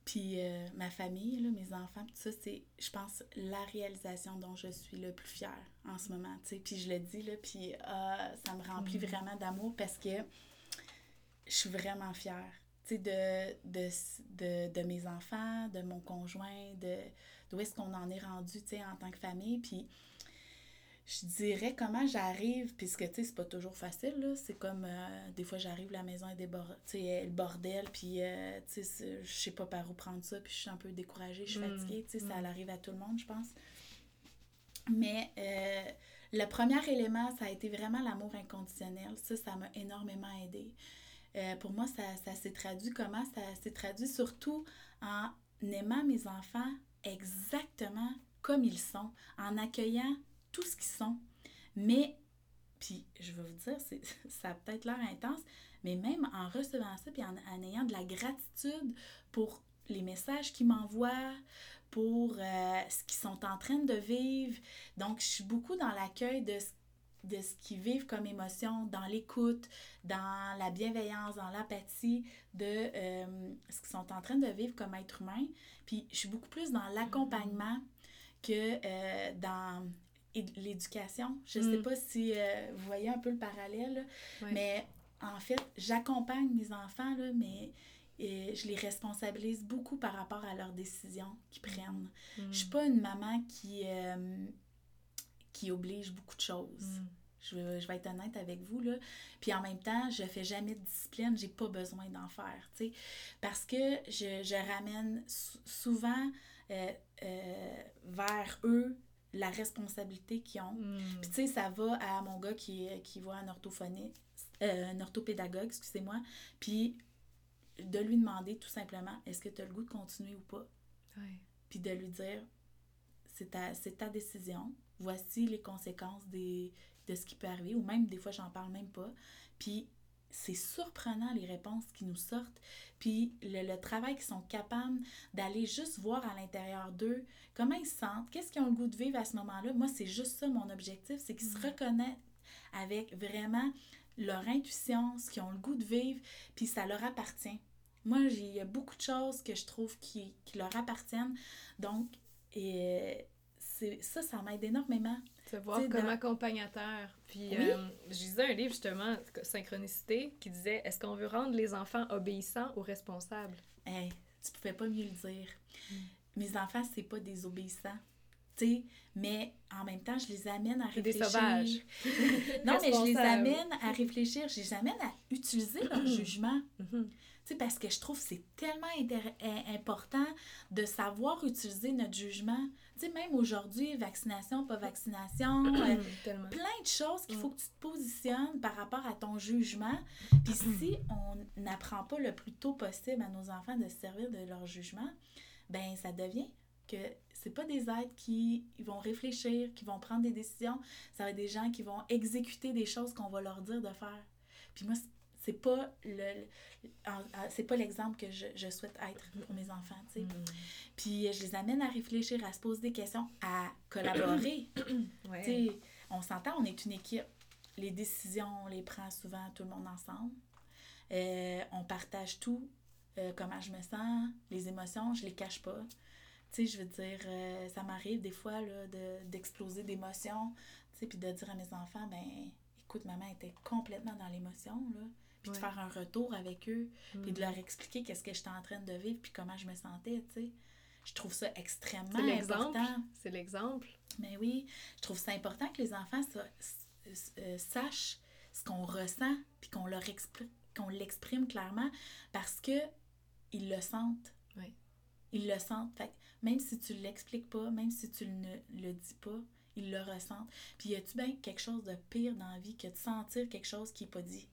puis euh, ma famille, là, mes enfants, tout ça, c'est, je pense, la réalisation dont je suis le plus fière en ce moment. Puis je le dis, là, puis ah, ça me remplit mm. vraiment d'amour parce que je suis vraiment fière, tu sais, de, de, de, de, mes enfants, de mon conjoint, de d'où est-ce qu'on en est rendu, en tant que famille. Puis je dirais comment j'arrive, puisque tu sais, c'est pas toujours facile, là. C'est comme euh, des fois j'arrive, la maison est débordée, tu sais, le bordel, puis euh, tu sais, je sais pas par où prendre ça, puis je suis un peu découragée, je suis mm. fatiguée, tu sais, ça mm. arrive à tout le monde, je pense. Mais euh, le premier élément, ça a été vraiment l'amour inconditionnel. Ça, ça m'a énormément aidé. pour moi, ça, ça s'est traduit comment? Ça s'est traduit surtout en aimant mes enfants exactement comme ils sont, en accueillant tout ce qu'ils sont. Mais, puis je vais vous dire, ça a peut-être l'air intense, mais même en recevant ça, puis en, ayant de la gratitude pour les messages qu'ils m'envoient, pour euh, ce qu'ils sont en train de vivre. Donc, je suis beaucoup dans l'accueil de ce de ce qu'ils vivent comme émotion, dans l'écoute, dans la bienveillance, dans l'apathie de euh, ce qu'ils sont en train de vivre comme être humain. Puis je suis beaucoup plus dans l'accompagnement que euh, dans l'éducation. Je ne sais mm. pas si euh, vous voyez un peu le parallèle, mais en fait, j'accompagne mes enfants, là, mais euh, je les responsabilise beaucoup par rapport à leurs décisions qu'ils prennent. Je ne suis mm. pas une maman qui, euh, qui oblige beaucoup de choses. Mm. Je, je, vais être honnête avec vous, là. Puis en même temps, je fais jamais de discipline, j'ai pas besoin d'en faire, tu sais. Parce que je, je ramène souvent vers eux la responsabilité qu'ils ont. Hmm. Puis tu sais, ça va à mon gars qui, qui voit un orthophonie, euh, un orthopédagogue, excusez-moi, puis de lui demander tout simplement, est-ce que tu as le goût de continuer ou pas? Puis de lui dire, c'est ta, ta décision, voici les conséquences des, de ce qui peut arriver, ou même des fois, j'en parle même pas. Puis c'est surprenant les réponses qui nous sortent, puis le, travail qu'ils sont capables d'aller juste voir à l'intérieur d'eux, comment ils se sentent, qu'est-ce qu'ils ont le goût de vivre à ce moment-là. Moi, c'est juste ça mon objectif, c'est qu'ils se reconnaissent avec vraiment leur intuition, ce qu'ils ont le goût de vivre, puis ça leur appartient. Moi, il y a beaucoup de choses que je trouve qui, qui leur appartiennent. Donc, et, ça, ça m'aide énormément. Te voir comme accompagnateur. Puis, euh, je lisais un livre, justement, Synchronicité, qui disait Est-ce qu'on veut rendre les enfants obéissants ou responsables? Hey, tu pouvais pas mieux le dire. Mm. Mes enfants, c'est pas des obéissants. sais, mais en même temps, je les amène à réfléchir. Des sauvages. non, mais je les amène à réfléchir, je les amène à utiliser leur jugement. Mm-hmm parce que je trouve que c'est tellement important de savoir utiliser notre jugement. Tu sais, même aujourd'hui, vaccination, pas vaccination, euh, plein de choses qu'il faut que tu te positionnes par rapport à ton jugement. Puis si on n'apprend pas le plus tôt possible à nos enfants de se servir de leur jugement, ben ça devient que c'est pas des êtres qui vont réfléchir, qui vont prendre des décisions, ça va être des gens qui vont exécuter des choses qu'on va leur dire de faire. Puis moi, c'est pas le, c'est pas l'exemple que je, je, souhaite être pour mes enfants, tu sais. Mm. Puis je les amène à réfléchir, à se poser des questions, à collaborer. Tu sais, on s'entend, on est une équipe. Les décisions, on les prend souvent tout le monde ensemble. Euh, on partage tout, euh, comment je me sens, les émotions, je les cache pas. Tu sais, je veux dire, euh, ça m'arrive des fois là, de, d'exploser d'émotions, tu sais, puis de dire à mes enfants, ben écoute, maman était complètement dans l'émotion, là puis de faire un retour avec eux, puis de mm. leur expliquer qu'est-ce que j'étais en train de vivre, puis comment je me sentais, tu sais. Je trouve ça extrêmement important. C'est l'exemple. Mais oui, je trouve ça important que les enfants euh, sachent ce qu'on ressent, puis qu'on leur explique, qu'on l'exprime clairement, parce que ils le sentent. Oui. Ils le sentent. Fait, même si tu ne l'expliques pas, même si tu ne le dis pas, ils le ressentent. Puis y a-tu bien quelque chose de pire dans la vie que de sentir quelque chose qui n'est pas dit?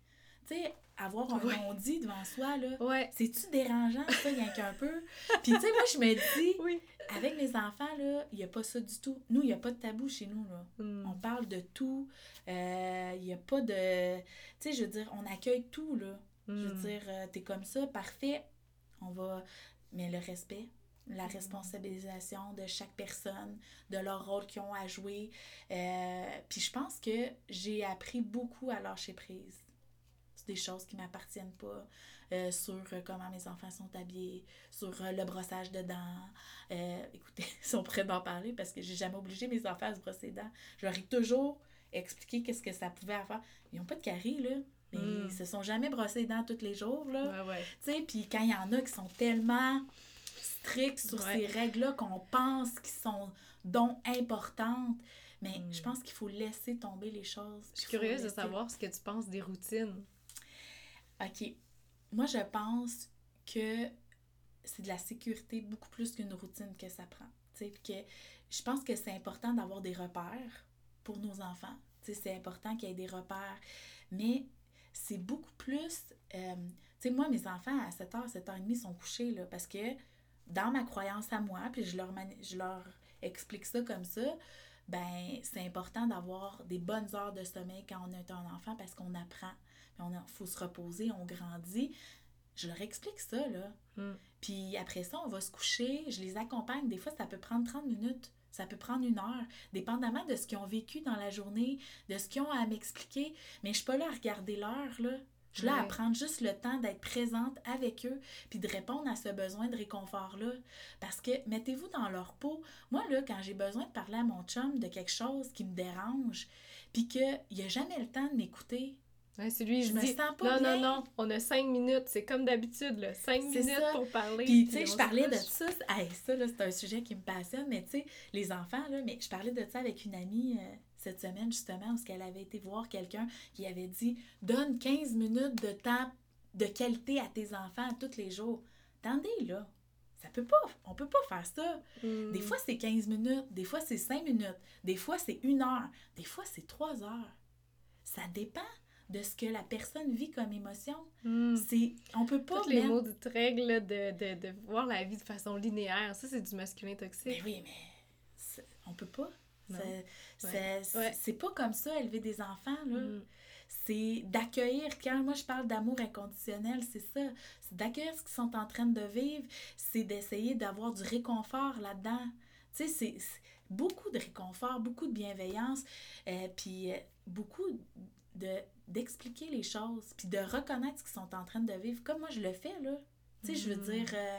Tu sais, avoir un non-dit devant soi, là, c'est-tu dérangeant, ça, rien qu'un peu? Puis, tu sais, moi, je me dis, avec mes enfants, là, il n'y a pas ça du tout. Nous, il n'y a pas de tabou chez nous, là. Hmm. On parle de tout. Euh, il n'y a pas de... Tu sais, je veux dire, on accueille tout, là. Je veux hmm. dire, euh, t'es comme ça, parfait. On va... Mais le respect, la responsabilisation de chaque personne, de leur rôle qu'ils ont à jouer. Euh, puis je pense que j'ai appris beaucoup à lâcher prise des choses qui m'appartiennent pas, euh, sur euh, comment mes enfants sont habillés, sur euh, le brossage de dents. écoutez, ils sont prêts d'en parler parce que j'ai jamais obligé mes enfants à se brosser les dents. Je leur ai toujours expliqué qu'est-ce que ça pouvait avoir. Ils n'ont pas de caries, là. Mais hmm. ils se sont jamais brossés les dents tous les jours, là. Tu sais, puis quand il y en a qui sont tellement stricts sur ces règles-là qu'on pense qu'ils sont donc importantes, mais je hmm. pense qu'il faut laisser tomber les choses. Je suis curieuse de savoir ce que tu penses des routines. OK. Moi, je pense que c'est de la sécurité beaucoup plus qu'une routine que ça prend. que je pense que c'est important d'avoir des repères pour nos enfants. C'est important qu'il y ait des repères. Mais c'est beaucoup plus. Euh, tu sais, moi, mes enfants, à 7h, 7h30, sont couchés, là, parce que dans ma croyance à moi, puis je leur, je leur explique ça comme ça, ben c'est important d'avoir des bonnes heures de sommeil quand on est un enfant parce qu'on apprend il faut se reposer, on grandit. Je leur explique ça, là. Hmm. Puis après ça, on va se coucher, je les accompagne. Des fois, ça peut prendre 30 minutes, ça peut prendre une heure, dépendamment de ce qu'ils ont vécu dans la journée, de ce qu'ils ont à m'expliquer. Mais je suis pas là à regarder l'heure, là. Je suis là à prendre juste le temps d'être présente avec eux, puis de répondre à ce besoin de réconfort-là. Parce que mettez-vous dans leur peau. Moi, là, quand j'ai besoin de parler à mon chum de quelque chose qui me dérange, puis qu'il n'y a jamais le temps de m'écouter, c'est lui, je, me dis, sens pas non, non, non, on a cinq minutes, c'est comme d'habitude, là, cinq minutes pour parler. Puis, tu sais, je parlais de ça, ça, là, c'est un sujet qui me passionne, mais tu sais, les enfants, là, mais je parlais de ça avec une amie euh, cette semaine, justement, parce qu'elle avait été voir quelqu'un qui avait dit donne 15 minutes de temps de qualité à tes enfants tous les jours. Attendez, là, ça peut pas, on peut pas faire ça. Hmm. Des fois, c'est 15 minutes, des fois, c'est 5 minutes, des fois, c'est une heure, des fois, c'est 3 heures. Ça dépend de ce que la personne vit comme émotion. Hmm. C'est on peut pas toutes les mots de règles de, de, de, voir la vie de façon linéaire, ça c'est du masculin toxique. Mais oui, mais on peut pas. C'est pas comme ça élever des enfants là. Hmm. C'est d'accueillir, quand moi je parle d'amour inconditionnel, c'est ça. C'est d'accueillir ce qu'ils sont en train de vivre, c'est d'essayer d'avoir du réconfort là-dedans. Tu sais, c'est beaucoup de réconfort, beaucoup de bienveillance, euh, puis euh, beaucoup de d'expliquer les choses, puis de reconnaître ce qu'ils sont en train de vivre, comme moi je le fais, là. Tu sais, je veux Mm. dire, euh,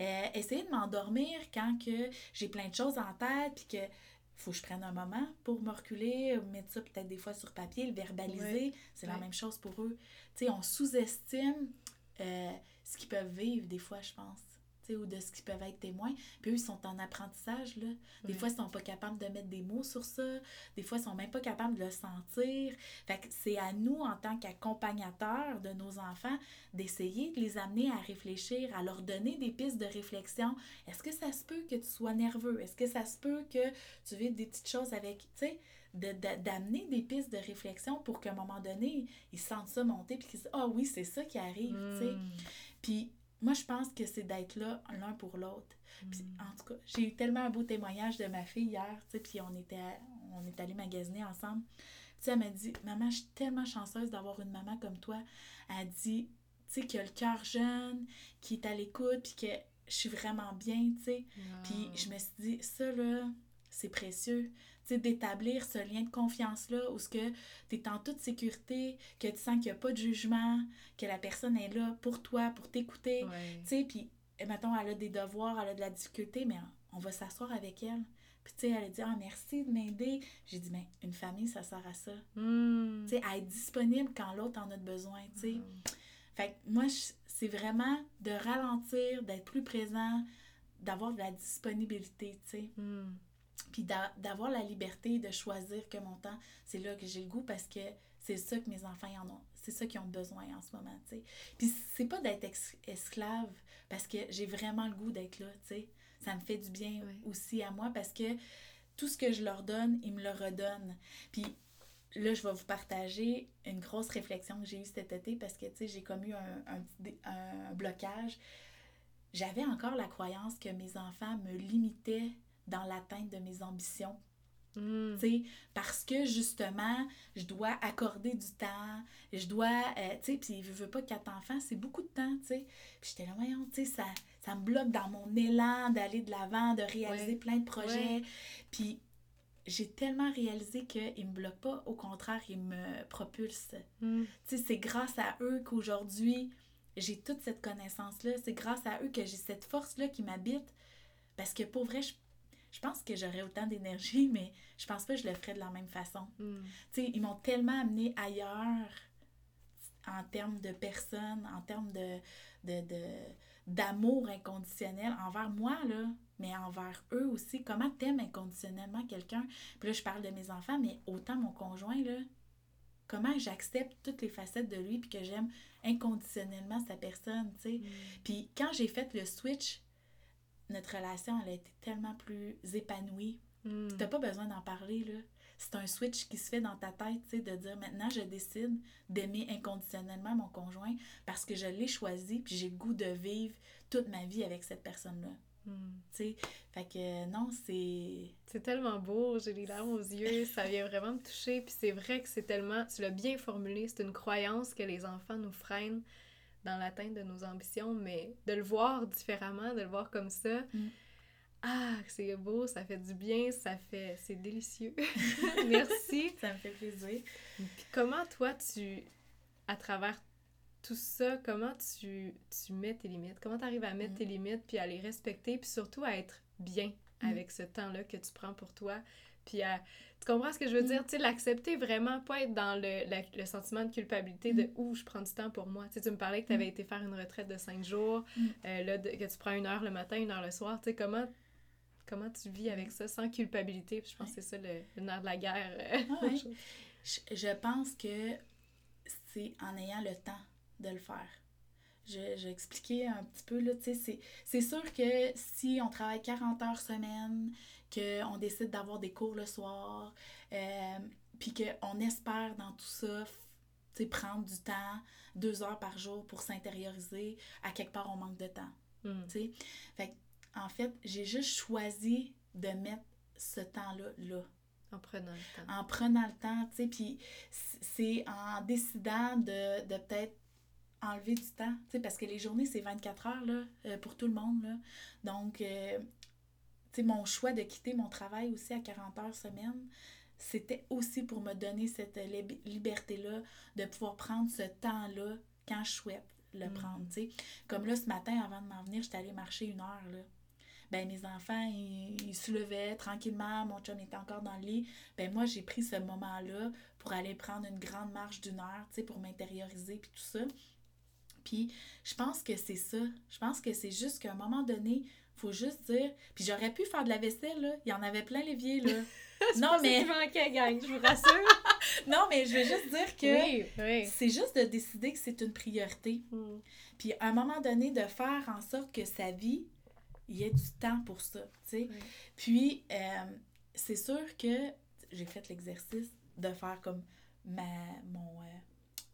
euh, essayer de m'endormir quand que j'ai plein de choses en tête, puis que faut que je prenne un moment pour me reculer, mettre ça peut-être des fois sur papier, le verbaliser. C'est la même chose pour eux. Tu sais, on sous-estime euh, ce qu'ils peuvent vivre des fois, je pense. Ou de ce qu'ils peuvent être témoins. Puis eux, ils sont en apprentissage, là. Des fois, ils sont pas capables de mettre des mots sur ça. Des fois, ils sont même pas capables de le sentir. Fait que c'est à nous, en tant qu'accompagnateurs de nos enfants, d'essayer de les amener à réfléchir, à leur donner des pistes de réflexion. Est-ce que ça se peut que tu sois nerveux? Est-ce que ça se peut que tu vives des petites choses avec, tu sais, de- de- d'amener des pistes de réflexion pour qu'à un moment donné, ils sentent ça monter puis qu'ils disent Ah oui, c'est ça qui arrive, tu sais. Mm. Puis moi, je pense que c'est d'être là l'un pour l'autre. Mm. en tout cas, j'ai eu tellement un beau témoignage de ma fille hier, tu sais, puis on était, à- on est allé magasiner ensemble. Tu sais, elle m'a dit, maman, je suis tellement chanceuse d'avoir une maman comme toi. Elle dit, tu sais, qui a le cœur jeune, qui est à l'écoute, puis que je suis vraiment bien, tu sais. Puis je me suis dit, ça, là, c'est précieux. D'établir ce lien de confiance-là où ce que tu es en toute sécurité, que tu sens qu'il n'y a pas de jugement, que la personne est là pour toi, pour t'écouter. Ouais. Tu sais, puis, mettons, elle a des devoirs, elle a de la difficulté, mais on va s'asseoir avec elle. Puis, tu sais, elle a dit, ah, merci de m'aider. J'ai dit, mais une famille, ça sert à ça. Mm. Tu sais, à être disponible quand l'autre en a besoin, tu sais. Wow. Fait que moi, c'est vraiment de ralentir, d'être plus présent, d'avoir de la disponibilité, tu sais. Mm. Puis d'a- d'avoir la liberté de choisir que mon temps, c'est là que j'ai le goût parce que c'est ça que mes enfants en ont. C'est ça qu'ils ont besoin en ce moment, tu sais. Puis c'est pas d'être esclave parce que j'ai vraiment le goût d'être là, tu sais. Ça me fait du bien aussi à moi parce que tout ce que je leur donne, ils me le redonnent. Puis là, je vais vous partager une grosse réflexion que j'ai eue cet été parce que, tu sais, j'ai comme eu un, un blocage. J'avais encore la croyance que mes enfants me limitaient dans l'atteinte de mes ambitions. Mm. Parce que justement, je dois accorder du temps, je dois, euh, tu sais, puis je veux pas quatre enfants, c'est beaucoup de temps, tu sais. Puis j'étais là, voyons, tu sais, ça, ça me bloque dans mon élan d'aller de l'avant, de réaliser Ouais. plein de projets. Puis j'ai tellement réalisé qu'ils me bloquent pas, au contraire, ils me propulsent. Mm. Tu sais, c'est grâce à eux qu'aujourd'hui, j'ai toute cette connaissance-là. C'est grâce à eux que j'ai cette force-là qui m'habite. Parce que pour vrai, je, je pense que j'aurais autant d'énergie, mais je pense pas que je le ferais de la même façon. Mm. Tu sais, ils m'ont tellement amené ailleurs en termes de personnes, en termes de, de, de- d'amour inconditionnel envers moi, là, mais envers eux aussi. Comment t'aimes inconditionnellement quelqu'un? Puis là, je parle de mes enfants, mais autant mon conjoint, là. Comment j'accepte toutes les facettes de lui puis que j'aime inconditionnellement sa personne, tu sais. Mm. Puis quand j'ai fait le switch, notre relation, elle a été tellement plus épanouie. Mm. T'as pas besoin d'en parler, là. C'est un switch qui se fait dans ta tête, tu sais, de dire maintenant, je décide d'aimer inconditionnellement mon conjoint parce que je l'ai choisi puis j'ai le goût de vivre toute ma vie avec cette personne-là. Mm. Tu sais, fait que euh, non, c'est. C'est tellement beau, j'ai les larmes aux yeux, ça vient vraiment me toucher. Puis c'est vrai que c'est tellement, tu l'as bien formulé, c'est une croyance que les enfants nous freinent dans l'atteinte de nos ambitions, mais de le voir différemment, de le voir comme ça, Mm. ah, c'est beau, ça fait du bien, ça fait, c'est délicieux. Merci. Ça me fait plaisir. Puis comment toi, tu, à travers tout ça, comment tu, tu mets tes limites? Comment tu arrives à mettre Mm. tes limites, puis à les respecter, puis surtout à être bien Mm. avec ce temps-là que tu prends pour toi? Puis à... Tu comprends ce que je veux Mm. dire? Tu sais, l'accepter vraiment, pas être dans le, la- le sentiment de culpabilité de Mm. « où je prends du temps pour moi ». Tu sais, tu me parlais que tu avais été faire une retraite de cinq jours, Mm. euh, là, de- que tu prends une heure le matin, une heure le soir. Tu sais, comment... Comment tu vis avec ça sans culpabilité? Puis je pense que c'est ça le, le nerf de la guerre. euh, Ah ouais. Je, je pense que c'est en ayant le temps de le faire. Je, j'ai expliqué un petit peu, là, tu sais, c'est, c'est sûr que si on travaille 40 heures semaine, qu'on décide d'avoir des cours le soir, euh, puis qu'on espère dans tout ça, f- tu sais, prendre du temps, deux heures par jour pour s'intérioriser, à quelque part, on manque de temps. Mm. tu sais. Fait que, en fait, j'ai juste choisi de mettre ce temps-là là En prenant le temps. en prenant le temps, tu sais, puis c'est en décidant de, de peut-être enlever du temps, tu sais, parce que les journées, c'est 24 heures, là, euh, pour tout le monde, là. Donc, euh, tu sais, mon choix de quitter mon travail aussi à 40 heures semaine, c'était aussi pour me donner cette lib- liberté-là de pouvoir prendre ce temps-là quand je souhaite. le Mm. prendre, tu sais. Comme là, ce matin, avant de m'en venir, j'étais allée marcher une heure, là. Ben, mes enfants, ils, ils se levaient tranquillement, mon chum était encore dans le lit. Ben, moi, j'ai pris ce moment-là pour aller prendre une grande marche d'une heure, tu sais, pour m'intérioriser, puis tout ça. Puis, je pense que c'est ça. Je pense que c'est juste qu'à un moment donné, faut juste dire. Puis, j'aurais pu faire de la vaisselle, là. Il y en avait plein l'évier, là. non, mais. qui manquait, gang, je vous rassure. Non, mais je veux juste dire que. oui, oui. C'est juste de décider que c'est une priorité. Mm. Puis à un moment donné, de faire en sorte que sa vie, il y ait du temps pour ça, tu sais. Puis, euh, c'est sûr que j'ai fait l'exercice de faire comme ma, mon, euh,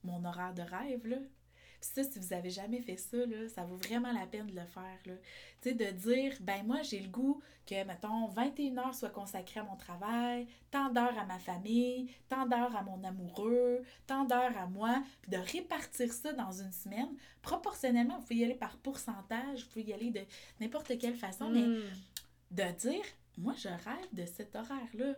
mon horaire de rêve, là. Puis ça, si vous avez jamais fait ça, là, ça vaut vraiment la peine de le faire. Tu sais, de dire, ben moi, j'ai le goût que, mettons, 21 heures soient consacrées à mon travail, tant d'heures à ma famille, tant d'heures à mon amoureux, tant d'heures à moi, puis de répartir ça dans une semaine. Proportionnellement, vous pouvez y aller par pourcentage, vous pouvez y aller de n'importe quelle façon, mais Mm. de dire, moi, je rêve de cet horaire-là.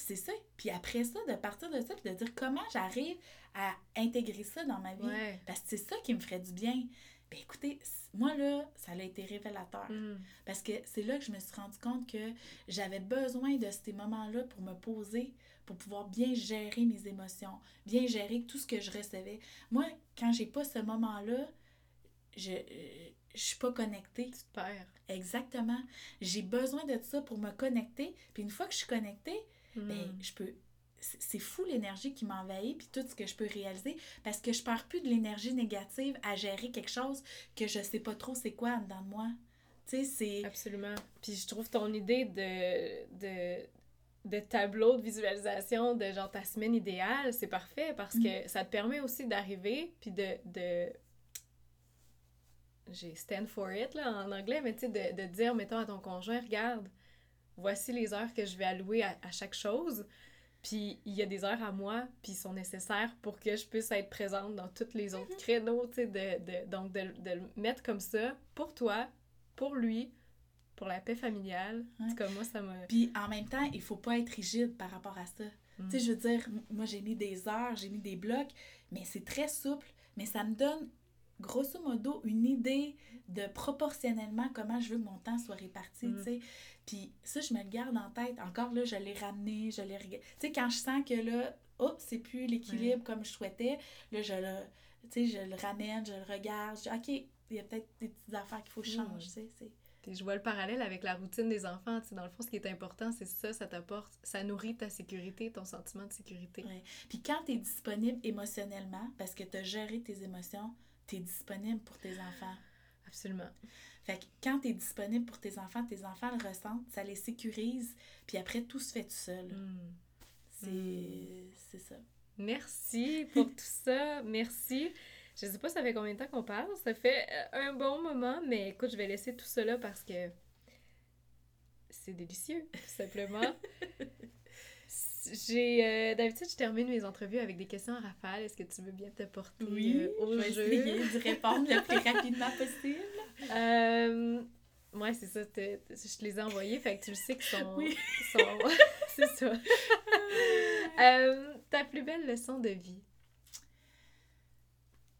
C'est ça. Puis après ça, de partir de ça, puis de dire comment j'arrive à intégrer ça dans ma vie. Ouais. Parce que c'est ça qui me ferait du bien. Ben écoutez, moi là, ça a été révélateur. Mm. Parce que c'est là que je me suis rendu compte que j'avais besoin de ces moments-là pour me poser, pour pouvoir bien gérer mes émotions, bien gérer tout ce que je recevais. Moi, quand j'ai pas ce moment-là, je, euh, je suis pas connectée. Perds. Exactement. J'ai besoin de ça pour me connecter. Puis une fois que je suis connectée, ben, Mm. je peux. C'est fou l'énergie qui m'envahit, puis tout ce que je peux réaliser, parce que je perds plus de l'énergie négative à gérer quelque chose que je sais pas trop c'est quoi en dedans de moi. Tu sais, c'est. Absolument. Puis je trouve ton idée de, de, de tableau de visualisation de genre ta semaine idéale, c'est parfait parce que ça te permet aussi d'arriver puis de, de... J'ai stand for it là en anglais, mais tu sais, de, de dire, mettons à ton conjoint, regarde, voici les heures que je vais allouer à, à chaque chose. Puis il y a des heures à moi, puis ils sont nécessaires pour que je puisse être présente dans tous les autres créneaux, tu sais, de, de, donc de, de le mettre comme ça pour toi, pour lui, pour la paix familiale. Cas, moi, ça m'a... Puis en même temps, il faut pas être rigide par rapport à ça. Mm. Tu sais, je veux dire, moi j'ai mis des heures, j'ai mis des blocs, mais c'est très souple, mais ça me donne grosso modo une idée de proportionnellement comment je veux que mon temps soit réparti, Mm. tu sais. Puis ça, je me le garde en tête. Encore là, je l'ai ramené, je l'ai. Tu sais, quand je sens que là, oh, c'est plus l'équilibre comme je souhaitais, là, je le, tu sais, je le ramène, je le regarde, je dis, OK, il y a peut-être des petites affaires qu'il faut je Mm. tu sais. c'est- je vois le parallèle avec la routine des enfants. Tu sais, dans le fond, ce qui est important, c'est ça, ça t'apporte, ça nourrit ta sécurité, ton sentiment de sécurité. Ouais. Puis quand tu es disponible émotionnellement, parce que tu as géré tes émotions, tu es disponible pour tes enfants? Absolument. Fait que quand tu es disponible pour tes enfants, tes enfants le ressentent, ça les sécurise, puis après, tout se fait tout seul. Mm. C'est c'est ça. Merci pour tout ça. Merci. Je sais pas ça fait combien de temps qu'on parle? Ça fait euh, un bon moment, mais écoute, je vais laisser tout là parce que c'est délicieux, tout simplement. J'ai euh, d'habitude je termine mes entrevues avec des questions à rafale. Est-ce que tu veux bien te porter euh, au je vais jeu? essayer de répondre le plus rapidement possible. Euh, ouais, c'est ça. te- te- je te les ai envoyés, fait que tu le sais qu'ils sont. Oui. sont- c'est ça. Euh, ta plus belle leçon de vie?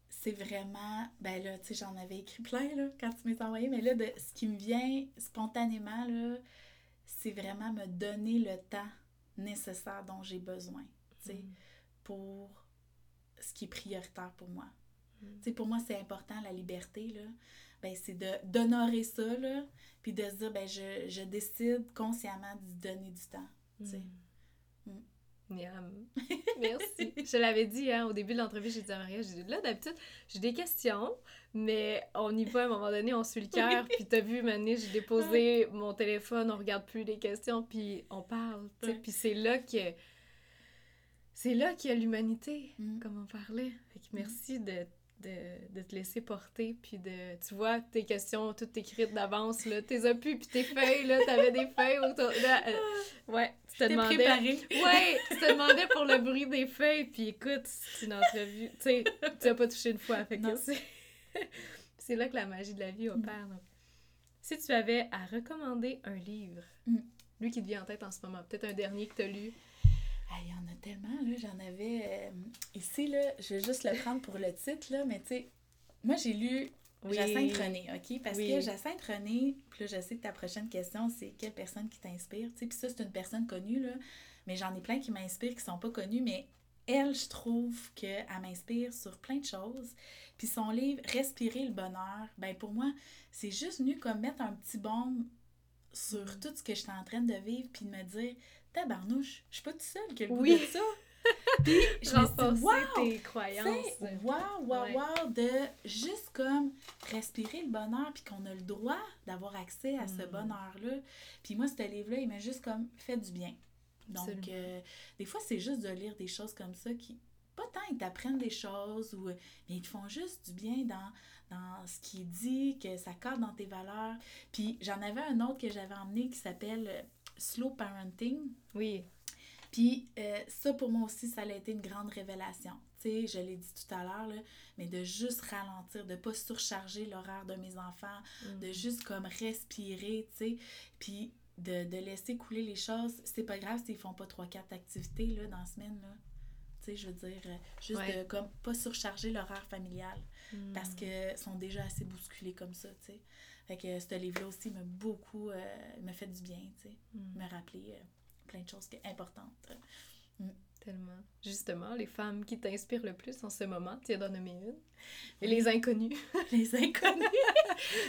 C'est vraiment, ben là, tu sais, j'en avais écrit plein, là, quand tu m'as envoyé, mais là, de, ce qui me vient spontanément, là, c'est vraiment me donner le temps nécessaire dont j'ai besoin, tu sais, pour ce qui est prioritaire pour moi. Mm. Pour moi, c'est important, la liberté, là. Ben, c'est de d'honorer ça, là, puis de se dire, ben, je, je décide consciemment d'y donner du temps, tu sais. Mm. Miam. Merci. je l'avais dit hein, au début de l'entrevue, j'ai dit à Maria, j'ai dit là d'habitude, j'ai des questions, mais on y va à un moment donné, on suit le cœur, puis t'as vu, Mané, j'ai déposé mon téléphone, on regarde plus les questions, puis on parle, tu sais, puis c'est là que c'est là qu'il y a l'humanité, Mm. comme on parlait. Fait que merci de, de, de te laisser porter, puis de, tu vois, tes questions toutes écrites d'avance, là, tes appuis, puis tes feuilles, là, t'avais des feuilles autour, là, euh, ouais, tu te demandais... préparé. Ouais, tu te demandais pour le bruit des feuilles, puis écoute, c'est une entrevue. Tu sais, tu as pas touché une fois, fait que c'est... c'est là que la magie de la vie opère. donc. Si tu avais à recommander un livre, Mm. lui qui te vient en tête en ce moment, peut-être un dernier que tu as lu. Ah, il y en a tellement, là. J'en avais. euh, ici, là, je vais juste le prendre pour le titre, là, mais tu sais, moi, j'ai lu Jacinthe René, OK? Parce que Jacinthe René, puis là, je sais que ta prochaine question, c'est quelle personne qui t'inspire, tu sais. Puis ça, c'est une personne connue, là. Mais j'en ai plein qui m'inspirent, qui sont pas connus, mais elle, je trouve qu'elle m'inspire sur plein de choses. Puis son livre Respirer le bonheur, ben pour moi, c'est juste venu comme mettre un petit baume sur mm. tout ce que j'étais en train de vivre, puis de me dire, tabarnouche, je suis pas toute seule qui a le goût de ça. Puis je me suis wow, tes croyances. Wow, wow, wow, de juste comme respirer le bonheur, puis qu'on a le droit d'avoir accès à ce mm. bonheur-là. Puis moi, ce livre-là, il m'a juste comme fait du bien. Donc, euh, des fois, c'est juste de lire des choses comme ça qui, pas tant ils t'apprennent des choses, ou, mais ils te font juste du bien dans, dans ce qui est dit, que ça cadre dans tes valeurs. Puis j'en avais un autre que j'avais emmené qui s'appelle euh, Slow Parenting. Oui. Puis euh, ça, pour moi aussi, ça a été une grande révélation. Tu sais, je l'ai dit tout à l'heure, mais de juste ralentir, de pas surcharger l'horaire de mes enfants, de mm. juste comme respirer, tu sais. Puis de, laisser couler les choses. C'est pas grave s'ils font pas 3-4 activités là, dans la semaine. Là. Tu sais, je veux dire, euh, juste de comme pas surcharger l'horaire familial mm. parce que sont déjà assez bousculés comme ça, tu sais. Fait que ce livre-là aussi m'a beaucoup, euh, m'a fait du bien, tu sais, mm. me rappeler plein de choses importantes. Mm. Tellement. Justement, les femmes qui t'inspirent le plus en ce moment, tu as nommé une. Et les inconnus. les inconnus.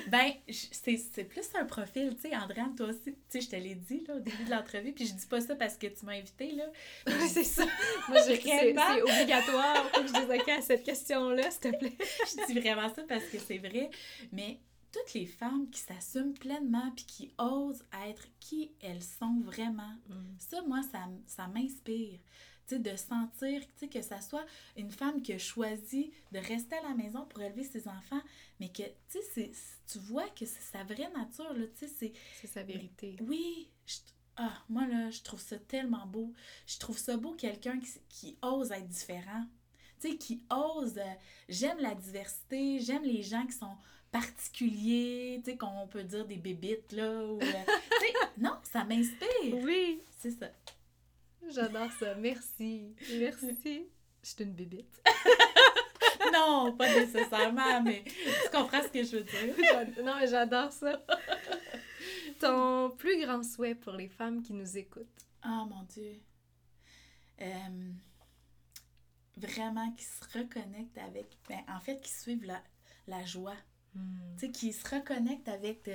ben, c'est plus un profil, tu sais, Andréane, toi aussi, tu sais, je te l'ai dit là, au début de l'entrevue, puis je dis pas ça parce que tu m'as invité, là. c'est ça. Moi, c'est obligatoire. Faut que je dise OK à cette question-là, s'il te plaît. je dis vraiment ça parce que c'est vrai. Mais toutes les femmes qui s'assument pleinement puis qui osent être qui elles sont vraiment. Mm. Ça, moi, ça, ça m'inspire. de sentir que ça soit une femme qui a choisi de rester à la maison pour élever ses enfants, mais que tu vois que c'est sa vraie nature. C'est sa vérité. Oui. ah, moi, là, je trouve ça tellement beau. Je trouve ça beau, quelqu'un qui, qui ose être différent. Tu sais, qui ose. Euh, j'aime la diversité, j'aime les gens qui sont particulier, tu sais, qu'on peut dire des bébites, là. Ou, euh, non, ça m'inspire. Oui. C'est ça. J'adore ça. Merci. Merci. Je suis une bébite. non, pas nécessairement, mais tu comprends ce que je veux dire. non, mais j'adore ça. Ton plus grand souhait pour les femmes qui nous écoutent? Oh mon Dieu. Euh, vraiment qui se reconnectent avec. Ben, en fait, qui suivent la, la joie Hmm. Tu sais, qui se reconnecte avec. Tu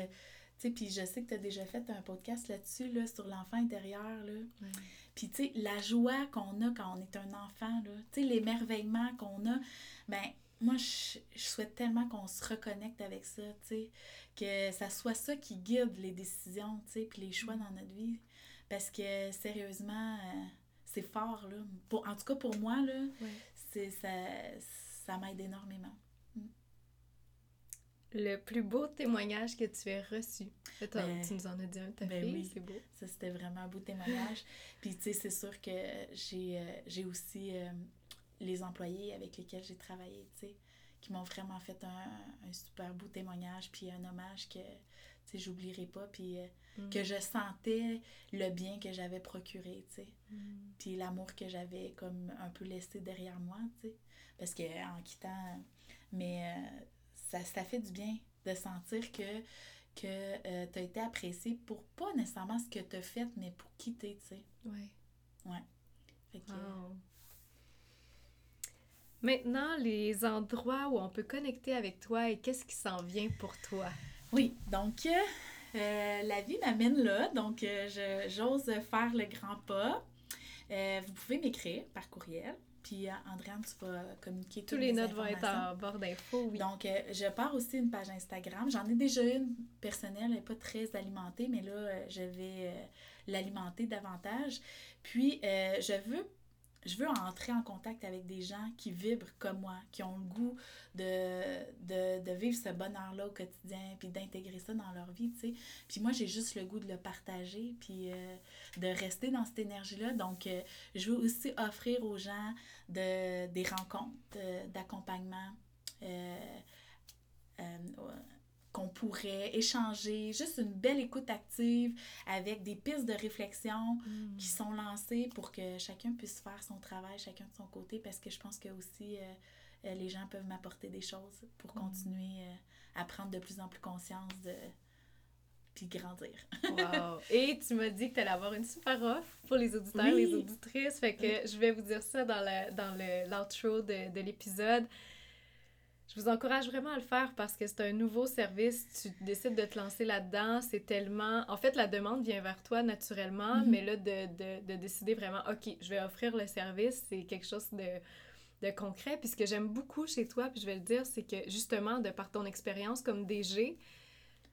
sais, puis je sais que tu as déjà fait un podcast là-dessus, là, sur l'enfant intérieur, là. Puis, tu sais, la joie qu'on a quand on est un enfant, là, tu sais, l'émerveillement qu'on a, ben moi, je, souhaite tellement qu'on se reconnecte avec ça, tu sais, que ça soit ça qui guide les décisions, tu sais, puis les choix hmm. dans notre vie. Parce que, sérieusement, euh, c'est fort, là. Pour, en tout cas, pour moi, là, c'est ça, ça m'aide énormément le plus beau témoignage que tu as reçu. Ben, tu nous en as dit un, ta ben oui. c'est beau. Ça, c'était vraiment un beau témoignage. Puis, tu sais, c'est sûr que j'ai, euh, aussi euh, les employés avec lesquels j'ai travaillé, tu sais, qui m'ont vraiment fait un, super beau témoignage, puis un hommage que, tu sais, j'oublierai pas, puis euh, mm. que je sentais le bien que j'avais procuré, tu sais. Mm. Puis l'amour que j'avais comme un peu laissé derrière moi, tu sais. Parce que en quittant... Mais ça, ça fait du bien de sentir que, que euh, tu as été apprécié pour pas nécessairement ce que tu as fait, mais pour qui tu sais. Oui. Ouais. Fait que, Maintenant, les endroits où on peut connecter avec toi et qu'est-ce qui s'en vient pour toi? Oui, donc euh, la vie m'amène là, donc euh, j'ose faire le grand pas. vous pouvez m'écrire par courriel puis, euh, Andréane, tu vas communiquer Tous les notes vont être en bord d'infos, oui. Donc, euh, je pars aussi une page Instagram. J'en ai déjà une personnelle, elle n'est pas très alimentée, mais là, euh, je vais l'alimenter davantage. Puis, je veux je veux entrer en contact avec des gens qui vibrent comme moi, qui ont le goût de, de, vivre ce bonheur-là au quotidien, puis d'intégrer ça dans leur vie, tu sais. Puis moi, j'ai juste le goût de le partager, puis euh, de rester dans cette énergie-là. Donc, euh, je veux aussi offrir aux gens de, des rencontres euh, d'accompagnement qu'on pourrait échanger, juste une belle écoute active avec des pistes de réflexion mm. qui sont lancées pour que chacun puisse faire son travail, chacun de son côté, parce que je pense que aussi, euh, euh, les gens peuvent m'apporter des choses pour mm. continuer euh, à prendre de plus en plus conscience de puis grandir. wow. Et tu m'as dit que tu allais avoir une super offre pour les auditeurs, et les auditrices. Fait que je vais vous dire ça dans le dans l'outro de, de l'épisode. Je vous encourage vraiment à le faire parce que c'est un nouveau service. Tu décides de te lancer là-dedans. C'est tellement. En fait, la demande vient vers toi naturellement, mm-hmm. mais là, de, de, de, décider vraiment, OK, je vais offrir le service, c'est quelque chose de de concret. Puis ce que j'aime beaucoup chez toi, puis je vais le dire, c'est que justement, de par ton expérience comme DG,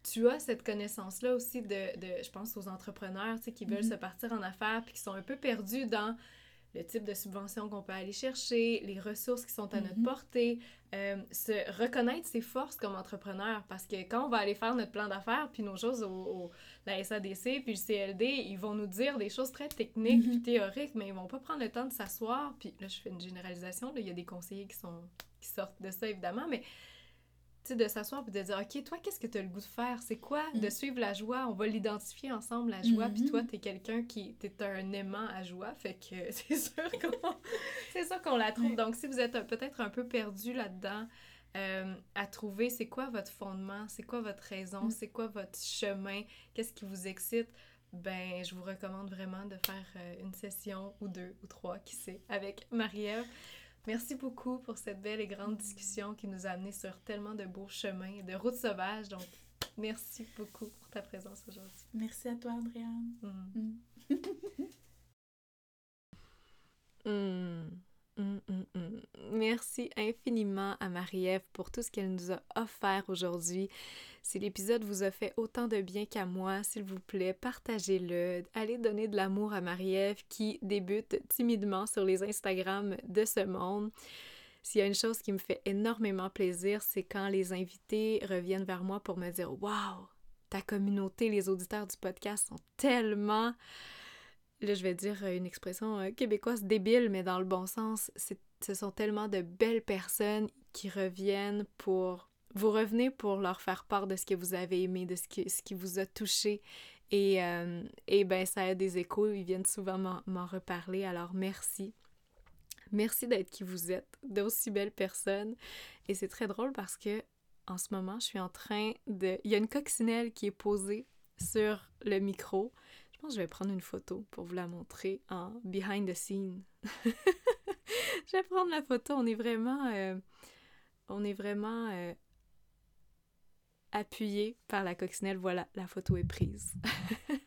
tu as cette connaissance-là aussi de, de, je pense, aux entrepreneurs, tu sais, qui veulent mm-hmm. se partir en affaires, puis qui sont un peu perdus dans le type de subvention qu'on peut aller chercher, les ressources qui sont à notre mhm. portée, euh, se reconnaître ses forces comme entrepreneur. Parce que quand on va aller faire notre plan d'affaires, puis nos choses au, la SADC, puis le CLD, ils vont nous dire des choses très techniques, puis mhm. théoriques, mais ils vont pas prendre le temps de s'asseoir. Puis là, je fais une généralisation, là, il y a des conseillers qui, sont, qui sortent de ça, évidemment, mais sais, de s'asseoir et de dire, OK, toi, qu'est-ce que tu as le goût de faire? C'est quoi? De mm. suivre la joie? On va l'identifier ensemble, la joie. Puis toi, mm-hmm. tu es quelqu'un qui, t'es un aimant à joie. Fait que c'est sûr qu'on, c'est sûr qu'on la trouve. Donc, si vous êtes peut-être un peu perdu là-dedans, euh, à trouver c'est quoi votre fondement, c'est quoi votre raison, mm. c'est quoi votre chemin, qu'est-ce qui vous excite, ben je vous recommande vraiment de faire euh, une session ou deux ou trois, qui sait, avec Marie-Ève. Merci beaucoup pour cette belle et grande discussion qui nous a amenés sur tellement de beaux chemins, de routes sauvages. Donc, merci beaucoup pour ta présence aujourd'hui. Merci à toi, Andréane. Mm. Mm. Mm, merci infiniment à Marie-Ève pour tout ce qu'elle nous a offert aujourd'hui. Si l'épisode vous a fait autant de bien qu'à moi, s'il vous plaît, partagez-le. Allez donner de l'amour à Marie-Ève qui débute timidement sur les Instagram de ce monde. S'il y a une chose qui me fait énormément plaisir, c'est quand les invités reviennent vers moi pour me dire Waouh, ta communauté, les auditeurs du podcast sont tellement. Je vais dire une expression euh, québécoise débile, mais dans le bon sens. Ce sont tellement de belles personnes qui reviennent pour vous revenez pour leur faire part de ce que vous avez aimé, de ce qui, ce qui vous a touché. Et, euh, et ben ça a des échos, ils viennent souvent m'en reparler, alors merci. Merci d'être qui vous êtes, d'aussi belles personnes. Et c'est très drôle parce que en ce moment, je suis en train de... Il y a une coccinelle qui est posée sur le micro. Je vais prendre une photo pour vous la montrer en behind the scene. je vais prendre la photo. On est vraiment... Euh, on est vraiment euh, appuyé par la coccinelle. Voilà, la photo est prise.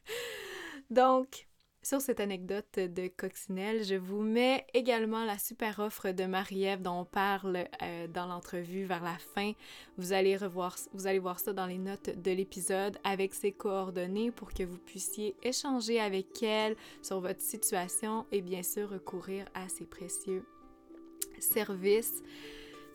Donc, sur cette anecdote de coccinelle, je vous mets également la super offre de Marie-Ève dont on parle euh, dans l'entrevue vers la fin. Vous allez revoir, vous allez voir ça dans les notes de l'épisode avec ses coordonnées pour que vous puissiez échanger avec elle sur votre situation et bien sûr recourir à ses précieux services.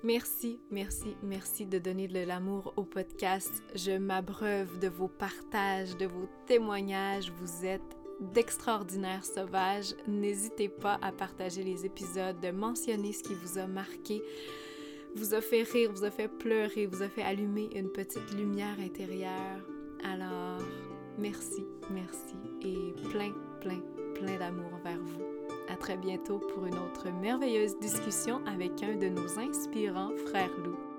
Merci, merci, merci de donner de l'amour au podcast. Je m'abreuve de vos partages, de vos témoignages. Vous êtes d'extraordinaires sauvages. N'hésitez pas à partager les épisodes, de mentionner ce qui vous a marqué, vous a fait rire, vous a fait pleurer, vous a fait allumer une petite lumière intérieure. Alors, merci, merci et plein, plein, plein d'amour vers vous. À très bientôt pour une autre merveilleuse discussion avec un de nos inspirants frères loups.